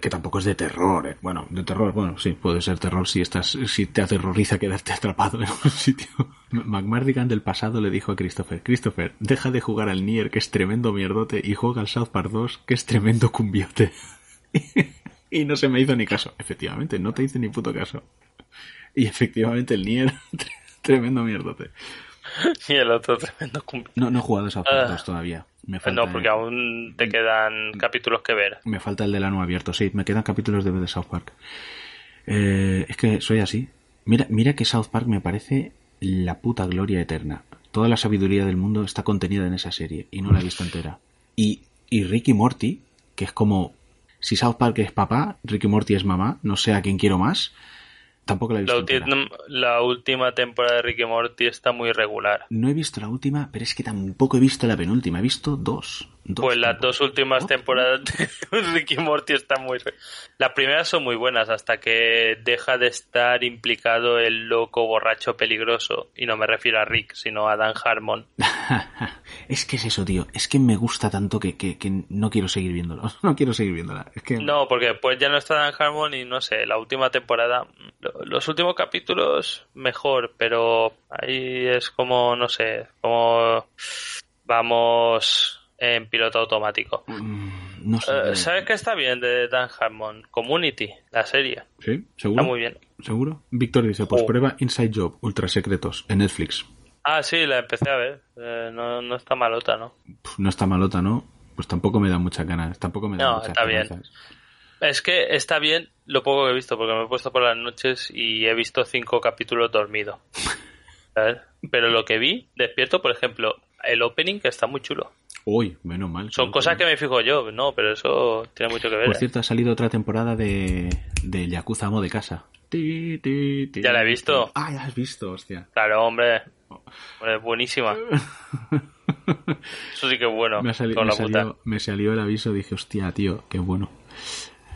que tampoco es de terror, ¿eh? Bueno, de terror, bueno, sí, puede ser terror si estás, si te aterroriza quedarte atrapado en un sitio. McMardigan del pasado le dijo a Christopher, Christopher, deja de jugar al Nier, que es tremendo mierdote, y juega al South Park 2, que es tremendo cumbiote. y no se me hizo ni caso. Efectivamente, no te hice ni puto caso. Y efectivamente el Nier, tremendo mierdote. Y el otro tremendo cumbiote. No, no he jugado a South Park Ah. 2 todavía. Me falta, No, porque aún te quedan capítulos que ver. Me falta el del ano abierto, sí, me quedan capítulos de, de South Park. Eh, es que soy así. Mira, mira que South Park me parece la puta gloria eterna. Toda la sabiduría del mundo está contenida en esa serie y no la he visto entera. Y, y Ricky Morty, que es como si South Park es papá, Ricky Morty es mamá, no sé a quién quiero más, tampoco la he La, visto ulti- la última temporada de Ricky Morty está muy regular. No he visto la última, pero es que tampoco he visto la penúltima, he visto dos. dos Pues las dos últimas Oh, temporadas de Ricky Morty están muy... Las primeras son muy buenas hasta que deja de estar implicado el loco borracho peligroso. Y no me refiero a Rick, sino a Dan Harmon. es que es eso, tío. Es que me gusta tanto que, que, que no quiero seguir viéndolo. No quiero seguir viéndola. Es que No, porque después ya no está Dan Harmon y no sé, la última temporada... lo- Los últimos capítulos mejor, pero ahí es como, no sé, como... Vamos en piloto automático. Mm, no sé. Eh, ¿Sabes qué está bien de Dan Harmon? Community, la serie. ¿Sí? ¿Seguro? Está muy bien. ¿Seguro? Víctor dice, pues Oh. prueba Inside Job, Ultra Secretos, en Netflix. Ah, sí, la empecé a ver. Eh, no, no está malota, ¿no? No está malota, ¿no? Pues tampoco me da muchas ganas. Tampoco me da No, muchas está bien. Es que está bien lo poco que he visto, porque me he puesto por las noches y he visto cinco capítulos dormido. ¿Sabes? Pero lo que vi, despierto, por ejemplo, el opening que está muy chulo. Uy, menos mal. Son cosas que me fijo yo, no, pero eso tiene mucho que ver. Por ¿eh? cierto, ha salido otra temporada de, de Yakuza Amo de Casa. Ti, ti, ti, Ya la he visto. Ah, ya has visto, hostia. Claro, hombre. Hombre, buenísima. Eso sí que es bueno. me, sali- con me la puta. salió, me salió el aviso, dije, hostia, tío, qué bueno.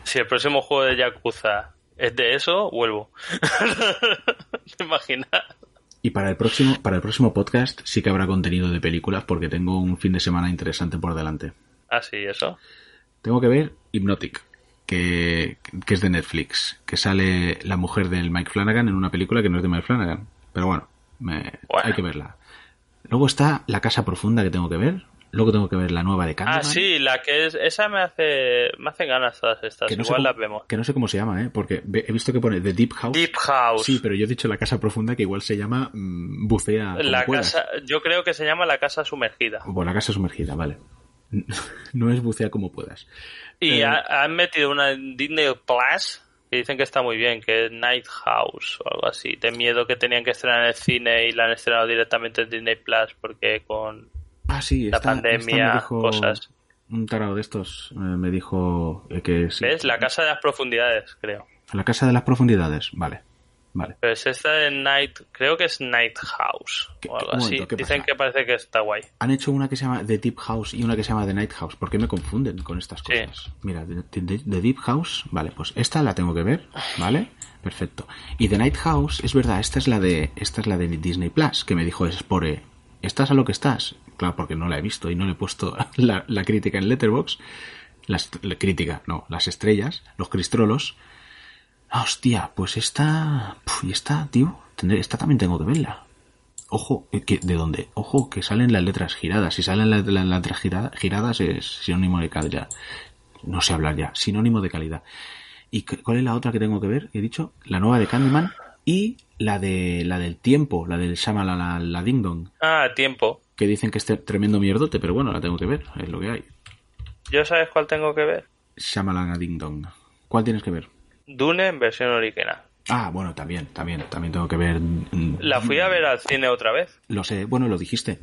Si el próximo juego de Yakuza es de eso, vuelvo. ¿Te imaginas? Y para el próximo, para el próximo podcast sí que habrá contenido de películas porque tengo un fin de semana interesante por delante. Ah, sí, eso. Tengo que ver Hypnotic, que, que es de Netflix, que sale la mujer del Mike Flanagan en una película que no es de Mike Flanagan. Pero bueno, me- Bueno. hay que verla. Luego está La Casa Profunda que tengo que ver. Luego tengo que ver la nueva de Candyman. Ah, sí, la que es. Esa me hace. Me hacen ganas todas estas. Que no, sé Igual cómo, las vemos. que no sé cómo se llama, ¿eh? Porque he visto que pone The Deep House. Deep House. Sí, pero yo he dicho La Casa Profunda que igual se llama mm, Bucea. la puedas. casa. Yo creo que se llama la casa sumergida. O La Casa Sumergida, vale. No es Bucea como puedas. Y Eh, ha- han metido una en Disney Plus que dicen que está muy bien, que es Night House o algo así. De miedo que tenían que estrenar en el cine y la han estrenado directamente en Disney Plus porque con Ah, sí, la esta, pandemia, esta me dijo cosas. Un tarado de estos eh, me dijo eh, que sí. ¿Ves? La casa de las profundidades, creo. La Casa de las Profundidades, vale. Vale. Pero es esta de Night, creo que es Night House ¿Qué- o algo así. momento, ¿qué Dicen que parece que está guay. Han hecho una que se llama The Deep House y una que se llama The Night House. ¿Por qué me confunden con estas Sí. cosas? Mira, The, The- The Deep House, vale, pues esta la tengo que ver, ¿vale? Perfecto. Y The Night House, es verdad, esta es la de esta es la de Disney Plus, que me dijo Spore, ¿estás a lo que estás? Claro, porque no la he visto y no le he puesto la, la crítica en Letterbox. Las, la crítica, no, las estrellas, los cristrolos. Ah, hostia, pues esta... puf, y esta, tío, esta también tengo que verla. Ojo, eh, ¿de dónde? Ojo, que salen las letras giradas. Si salen las, letras girada- giradas es sinónimo de calidad. No sé hablar ya. Sinónimo de calidad. ¿Y cuál es la otra que tengo que ver? He dicho, la nueva de Candyman y la de la del tiempo, la del Shamalala la Ding Dong, Ah, tiempo. Que dicen que es tre- tremendo mierdote, pero bueno, la tengo que ver, es lo que hay. ¿Yo sabes cuál tengo que ver? Shamalala Ding Dong. ¿Cuál tienes que ver? Dune en versión original. Ah, bueno, también, también, también tengo que ver. mm, La fui a ver al cine otra vez. Lo sé, bueno, lo dijiste.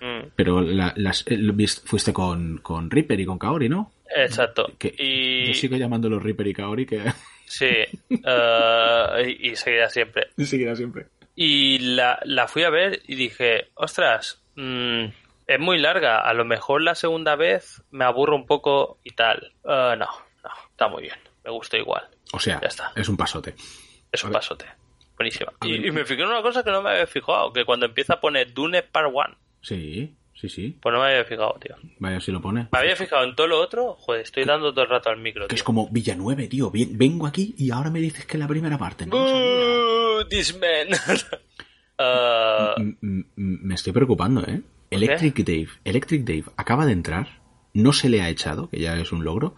Mm, Pero la- las, eh, fuiste con, con Reaper y con Kaori, ¿no? exacto. Que Y Yo sigo llamándolo Reaper y Kaori, que sí, eh, y, y seguirá siempre. seguirá siempre. Y la, la fui a ver y dije, ostras, mm, es muy larga. A lo mejor la segunda vez me aburro un poco y tal. Eh, no, no, está muy bien. Me gusta igual. O sea, Ya está. es un pasote. Es un pasote. Buenísima. Y, y me fijé en una cosa que no me había fijado, que cuando empieza a poner Dune Part 1, Sí, sí, sí. pues no me había fijado, tío. Vaya si lo pone. Me había fijado en todo lo otro, joder, estoy dando todo el rato al micro, Que tío. es como Villanueve, tío. Ven- Vengo aquí y ahora me dices que la primera parte. No, sabía. Boo, this man. M- me estoy preocupando, ¿eh? qué? Electric Dave. Electric Dave acaba de entrar, no se le ha echado, que ya es un logro,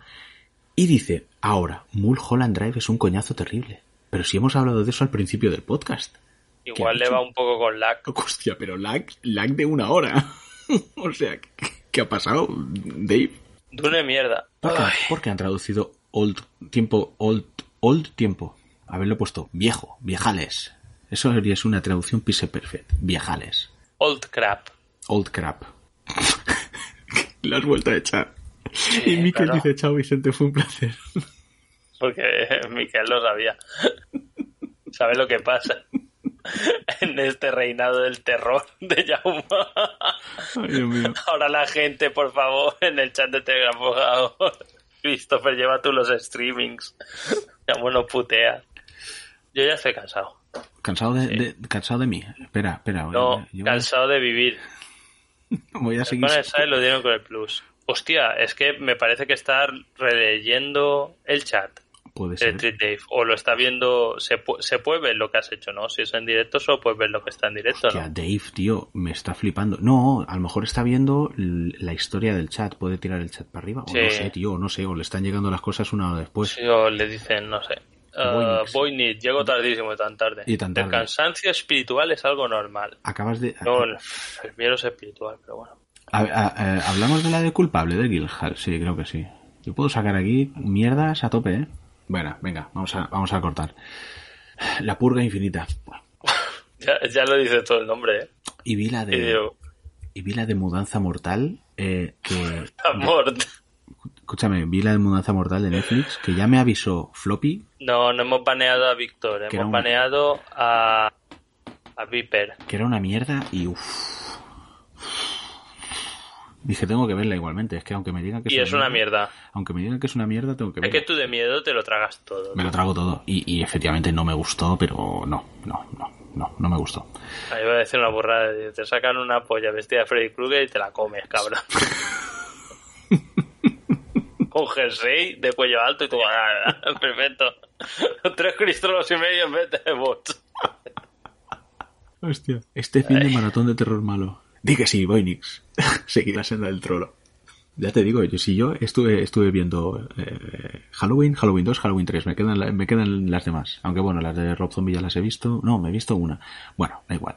y dice, ahora, Mulholland Drive es un coñazo terrible. Pero si hemos hablado de eso al principio del podcast. igual le va un poco con lag. Hostia, pero lag, lag de una hora. o sea, ¿qué, qué ha pasado, Dave? Dune mierda. ¿Por qué, Ay, por qué han traducido old tiempo, old, old tiempo? Haberlo puesto viejo, viejales. Eso es una traducción pise perfect. Viejales. old crap. Old crap. Lo has vuelto a echar. y Miquel claro. dice, chao Vicente, fue un placer. Porque Miquel lo sabía. ¿Sabe lo que pasa? En este reinado del terror de Jaume. Ay, Dios mío. Ahora la gente, por favor, en el chat de Telegram, por favor. Christopher, lleva tú los streamings. Ya bueno, putea. Yo ya estoy cansado. ¿Cansado de, de- cansado de mí? Espera, espera. No, yo cansado de vivir. voy a seguir. Con el SAE lo dieron con el plus. Hostia, es que me parece que está releyendo el chat. Puede ser. Dave. O lo está viendo. Se, pu- se puede ver lo que has hecho, ¿no? Si es en directo, solo puedes ver lo que está en directo, Hostia, ¿no? Dave, tío, me está flipando. No, a lo mejor está viendo la historia del chat. Puede tirar el chat para arriba. O Sí. no sé, tío, no sé. O le están llegando las cosas una hora después. Sí, o le dicen, no sé. Uh, Voynix. Voynix, llego tardísimo y tan tarde. Y tan tarde. El cansancio espiritual es algo normal. Acabas de. No, el, el miedo es espiritual, pero bueno. A- a- eh, ¿Hablamos de la de culpable de Guildhall? Sí, creo que sí. Yo puedo sacar aquí mierdas a tope, ¿eh? Bueno, venga, vamos a, vamos a cortar. La purga infinita. Ya, ya lo dice todo el nombre, ¿eh? Y vi la Y de, digo, y vi la de mudanza mortal, eh, que... amor. Escúchame, vi la de mudanza mortal de Netflix, que ya me avisó Floppy, No, no hemos baneado a Víctor, hemos un- baneado a, a Viper. que era una mierda y uff. Dije, tengo que verla igualmente, es que aunque me digan que Y es una mierda. Aunque me digan que es una mierda, tengo que Es verla. que tú de miedo te lo tragas todo. Me lo trago todo. Y, y efectivamente no me gustó, pero no, no, no, no, no me gustó. Ahí voy a decir una burrada. Te sacan una polla vestida de Freddy Krueger y te la comes, cabrón. Con jersey de cuello alto y tú, ah, perfecto. Tres cristolos y medio en vez de bots. Hostia. Este fin de maratón de terror malo. Di que sí, Voynix. Seguí la senda del trolo. Ya te digo, yo si yo estuve estuve viendo eh, Halloween, Halloween 2, Halloween 3, me quedan la- me quedan las demás. Aunque bueno, las de Rob Zombie ya las he visto. No, me he visto una. Bueno, da igual.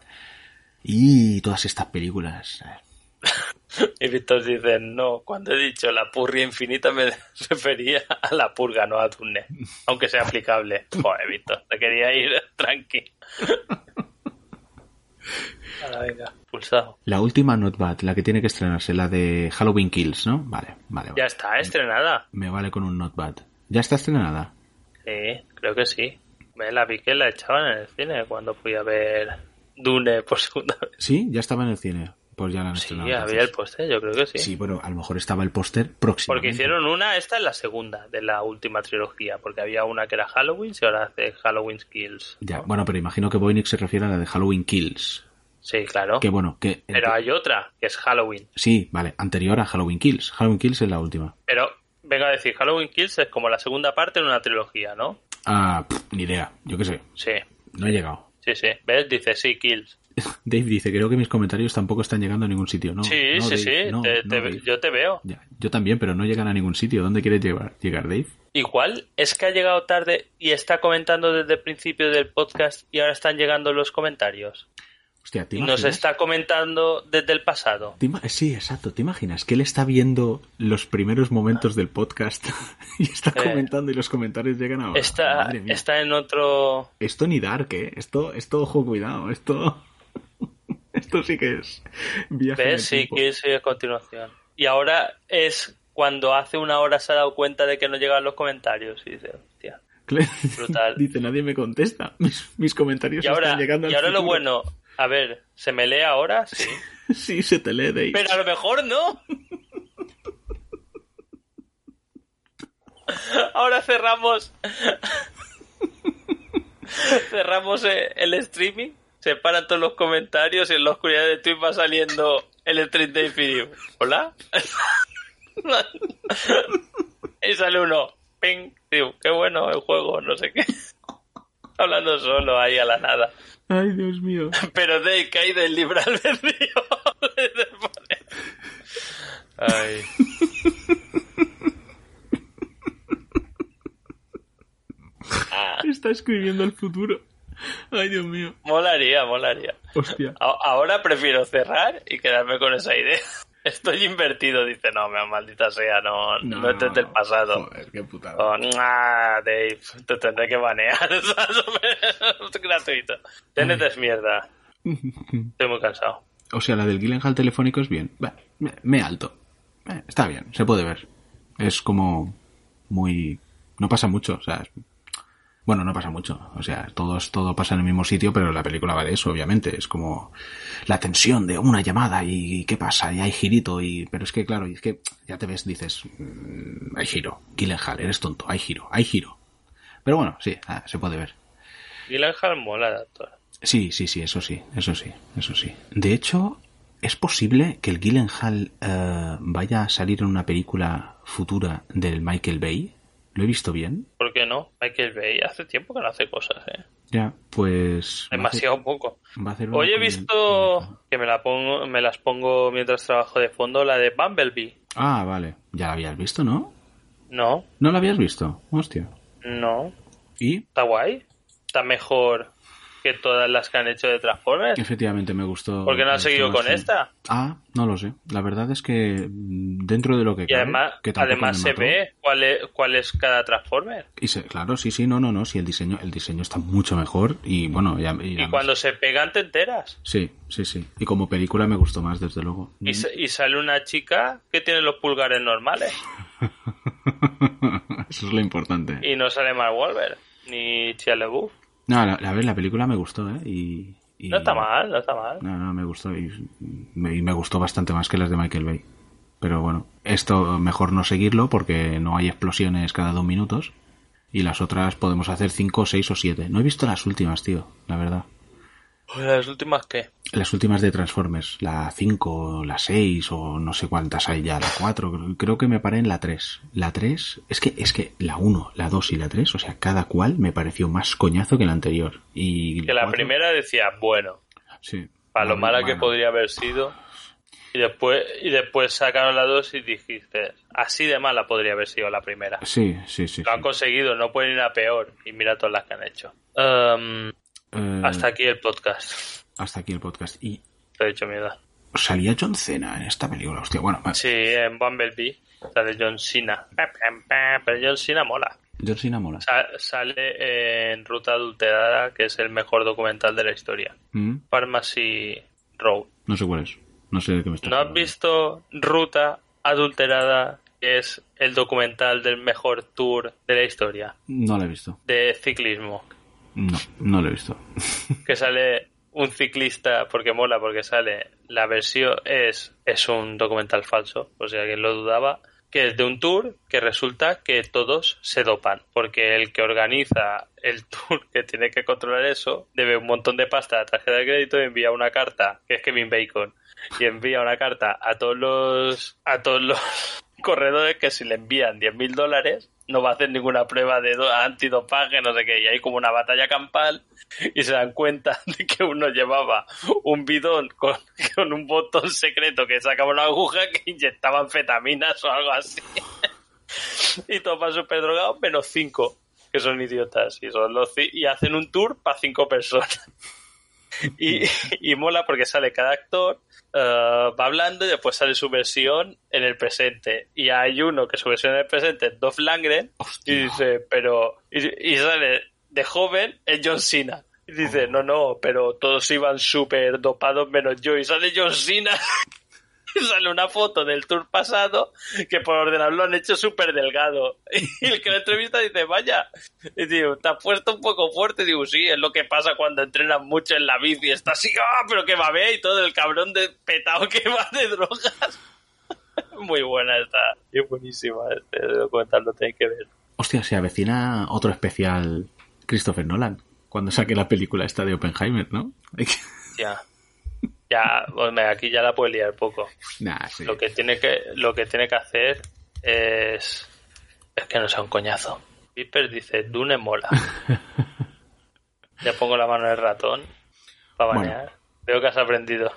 Y todas estas películas. eh, Y Víctor dice, no, cuando he dicho la purria infinita me refería a la purga, no a Tune. Aunque sea aplicable. Joder, Víctor, te quería ir tranqui. Ahora venga, pulsado. La última Not Bad, la que tiene que estrenarse, la de Halloween Kills, ¿no? Vale, vale, vale. Ya está, estrenada. Me vale con un Not Bad. ¿Ya está estrenada? Sí, creo que sí. Me la vi que la echaban en el cine cuando fui a ver Dune por segunda vez. ¿Sí? Ya estaba en el cine. Pues ya la han Sí, había el póster, yo creo que sí. Sí, bueno, a lo mejor estaba el póster próximo. Porque hicieron una, esta es la segunda de la última trilogía, porque había una que era Halloween y ahora hace Halloween Kills. Ya, bueno, pero imagino que Voynix se refiere a la de Halloween Kills. Sí, claro. Que bueno, que... Pero hay otra, que es Halloween. Sí, vale, anterior a Halloween Kills. Halloween Kills es la última. Pero, vengo a decir, Halloween Kills es como la segunda parte en una trilogía, ¿no? Ah, pff, ni idea, yo qué sé. Sí, No he llegado. sí, sí. ¿Ves? Dice, sí, Kills. Dave dice, creo que mis comentarios tampoco están llegando a ningún sitio. No, sí, no, sí, Dave, sí. no, te- no, te- yo te veo. Ya, yo también, pero no llegan a ningún sitio. ¿Dónde quieres llegar, llegar Dave? Igual es que ha llegado tarde y está comentando desde el principio del podcast y ahora están llegando los comentarios. Hostia, ¿te Y nos imaginas? está comentando desde el pasado. ¿Te ima- Sí, exacto. ¿Te imaginas que él está viendo los primeros momentos del podcast y está Eh. comentando y los comentarios llegan ahora? Está, está en otro... Esto ni dark, ¿eh? Esto, esto, ojo, cuidado. Esto, esto sí que es viaje ¿Ves? Sí, que a continuación. Y ahora es cuando hace una hora se ha dado cuenta de que no llegan los comentarios y dice, hostia. Brutal. Dice, nadie me contesta. Mis, mis comentarios Y ahora, están llegando al y ahora lo bueno, a ver, ¿se me lee ahora? Sí. Sí, se te lee, Dave. Pero a lo mejor no. Ahora cerramos. Cerramos eh, el streaming, se paran todos los comentarios y en la oscuridad de Twitch va saliendo el stream de Infinium. ¿Hola? y sale uno. Ping. Digo, qué bueno el juego, no sé qué. Hablando solo ahí a la nada. Ay, Dios mío. Pero de cae del libre albedrío. Ay. Está escribiendo el futuro. Ay, Dios mío. molaría, molaría. Hostia. Ahora prefiero cerrar y quedarme con esa idea. Estoy invertido, dice, no, maldita sea, no, no, es desde el pasado. Joder, qué putada. Oh. Dave, te tendré que banear. es gratuito. TNT es mierda. Estoy muy cansado. O sea, la del Gyllenhaal telefónico es bien. Me alto. Eh, está bien, se puede ver. Es como muy... No pasa mucho, o sea... Bueno, no pasa mucho. O sea, todo, es- todo pasa en el mismo sitio, pero la película va de eso, obviamente. Es como la tensión de una llamada y qué pasa, y hay girito, y... Pero es que, claro, y es que ya te ves, dices... mm, hay giro. Gyllenhaal, eres tonto. Hay giro, hay giro. Pero bueno, sí, ah, se puede ver. Gyllenhaal mola de actor. Sí, sí, sí, eso sí, eso sí, eso sí. De hecho, ¿es posible que el Gyllenhaal eh, vaya a salir en una película futura del Michael Bay? ¿Lo he visto bien? ¿Por qué no? Michael Bay hace tiempo que no hace cosas, ¿eh? Ya, pues... hacer- Demasiado poco. Hoy he visto que me la pongo, me las pongo mientras trabajo de fondo, la de Bumblebee. Ah, vale. Ya la habías visto, ¿no? No, ¿No la habías visto? Hostia. no. ¿Y? Está guay. Está mejor que todas las que han hecho de Transformers. Efectivamente me gustó. ¿Por qué no has seguido con esta? Ah, no lo sé. La verdad es que mm, dentro de lo que Y cabe, además, que se mató. ve cuál es, cuál es cada Transformer. Y se- claro, sí, sí, no, no, no. Sí, el diseño, el diseño está mucho mejor y bueno, ya, y Y cuando se pegan te enteras. Sí, sí, sí. Y como película me gustó más, desde luego. Y, sa- y sale una chica que tiene los pulgares normales. Eso es lo importante. Y no sale Mark Wahlberg ni Shia LaBeouf. No, la, la, la película me gustó, ¿eh? Y, y- No está mal, no está mal. No, no, me gustó. Y me, y me gustó bastante más que las de Michael Bay. Pero bueno, esto mejor no seguirlo porque no hay explosiones cada dos minutos. Y las otras podemos hacer cinco, seis o siete. No he visto las últimas, tío, la verdad. ¿Las últimas qué? Las últimas de Transformers, la 5, la 6 o no sé cuántas hay ya, la 4, creo, que me paré en la 3. La 3, es que es que la 1, la 2 y la 3, o sea, cada cual me pareció más coñazo que la anterior. Y Que la cuatro- primera decía, bueno, sí. para lo mala que Bueno, podría haber sido. Y después, y después sacaron la dos y dijiste, así de mala podría haber sido la primera. Sí, sí, sí. Lo han sí. conseguido, no pueden ir a peor. Y mira todas las que han hecho. Um, Eh, hasta aquí el podcast. hasta aquí el podcast. Y Te he hecho miedo. salía John Cena en esta película, hostia, bueno, Sí, en Bumblebee, la de John Cena. Pero John Cena mola. John Cena mola. Sa- sale en Ruta Adulterada, que es el mejor documental de la historia. Mm, Pharmacy Road. No sé cuál es. No sé de qué me estás ¿No has visto Ruta Adulterada, que es el documental del mejor tour de la historia No lo he visto. de ciclismo? No, no lo he visto. Que sale un ciclista, porque mola, porque sale, la versión es, es un documental falso, por si alguien lo dudaba, que es de un tour que resulta que todos se dopan, porque el que organiza el tour, que tiene que controlar eso, debe un montón de pasta a la tarjeta de crédito y envía una carta, que es Kevin Bacon, y envía una carta a todos los, a todos los corredores que si le envían 10.000 dólares no va a hacer ninguna prueba de do- antidopaje, no sé qué, y hay como una batalla campal y se dan cuenta de que uno llevaba un bidón con, un botón secreto que sacaba una aguja que inyectaba anfetaminas o algo así. y todos van súper drogados, menos cinco, que son idiotas, y, son los, y hacen un tour para cinco personas. Y, y mola porque sale cada actor, eh, va hablando y después sale su versión en el presente. Y hay uno que su versión en el presente es Dolph Hostia. y dice, pero... Y, y sale de joven es John Cena. Y dice, no, no, pero todos iban súper dopados menos yo. Y sale John Cena. Sale una foto del tour pasado que por ordenador lo han hecho súper delgado. Y el que lo entrevista dice, vaya, y digo, te has puesto un poco fuerte. Y digo, sí, es lo que pasa cuando entrenas mucho en la bici. Está así, ah, pero que va y todo el cabrón de petado que va de drogas. Muy buena esta, y buenísima este documental, lo tenéis que ver. Hostia, se avecina otro especial Christopher Nolan. cuando saque la película esta de Oppenheimer, ¿no? Ya. Ya, hombre, aquí ya la puede liar poco. Nah, sí. Lo que tiene que, lo que tiene que hacer es, es que no sea un coñazo. Viper dice, Dune mola. Le pongo la mano en el ratón para Bueno. banear. Veo que has aprendido.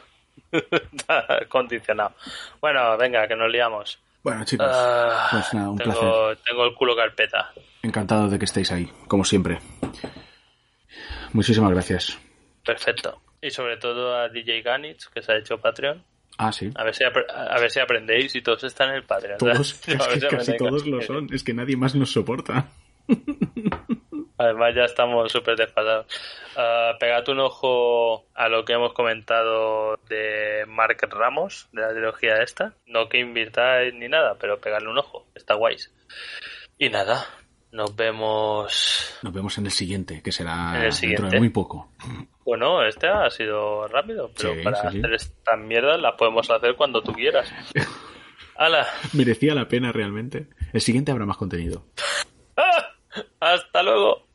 Está condicionado. Bueno, venga, que nos liamos. Bueno, chicos, Ah, pues nada, un tengo, placer. tengo el culo carpeta. Encantado de que estéis ahí, como siempre. Muchísimas gracias. Perfecto. Y sobre todo a DJ Ganich, que se ha hecho Patreon. Ah, sí. A ver si, a ver si aprendéis y todos están en el Patreon. Todos, A es ver que si casi todos lo son. Es que nadie más nos soporta. Además ya estamos súper desfasados. Ah, pegad un ojo a lo que hemos comentado de Mark Ramos, de la trilogía esta. No que invirtáis ni nada, pero pegadle un ojo. Está guays. Y nada, nos vemos... Nos vemos en el siguiente, que será En el dentro de muy poco. Bueno, este ha sido rápido, pero Sí, para sí, hacer estas mierdas las podemos hacer cuando tú quieras. ¡Hala! Merecía la pena realmente. El siguiente habrá más contenido. ¡Hasta luego!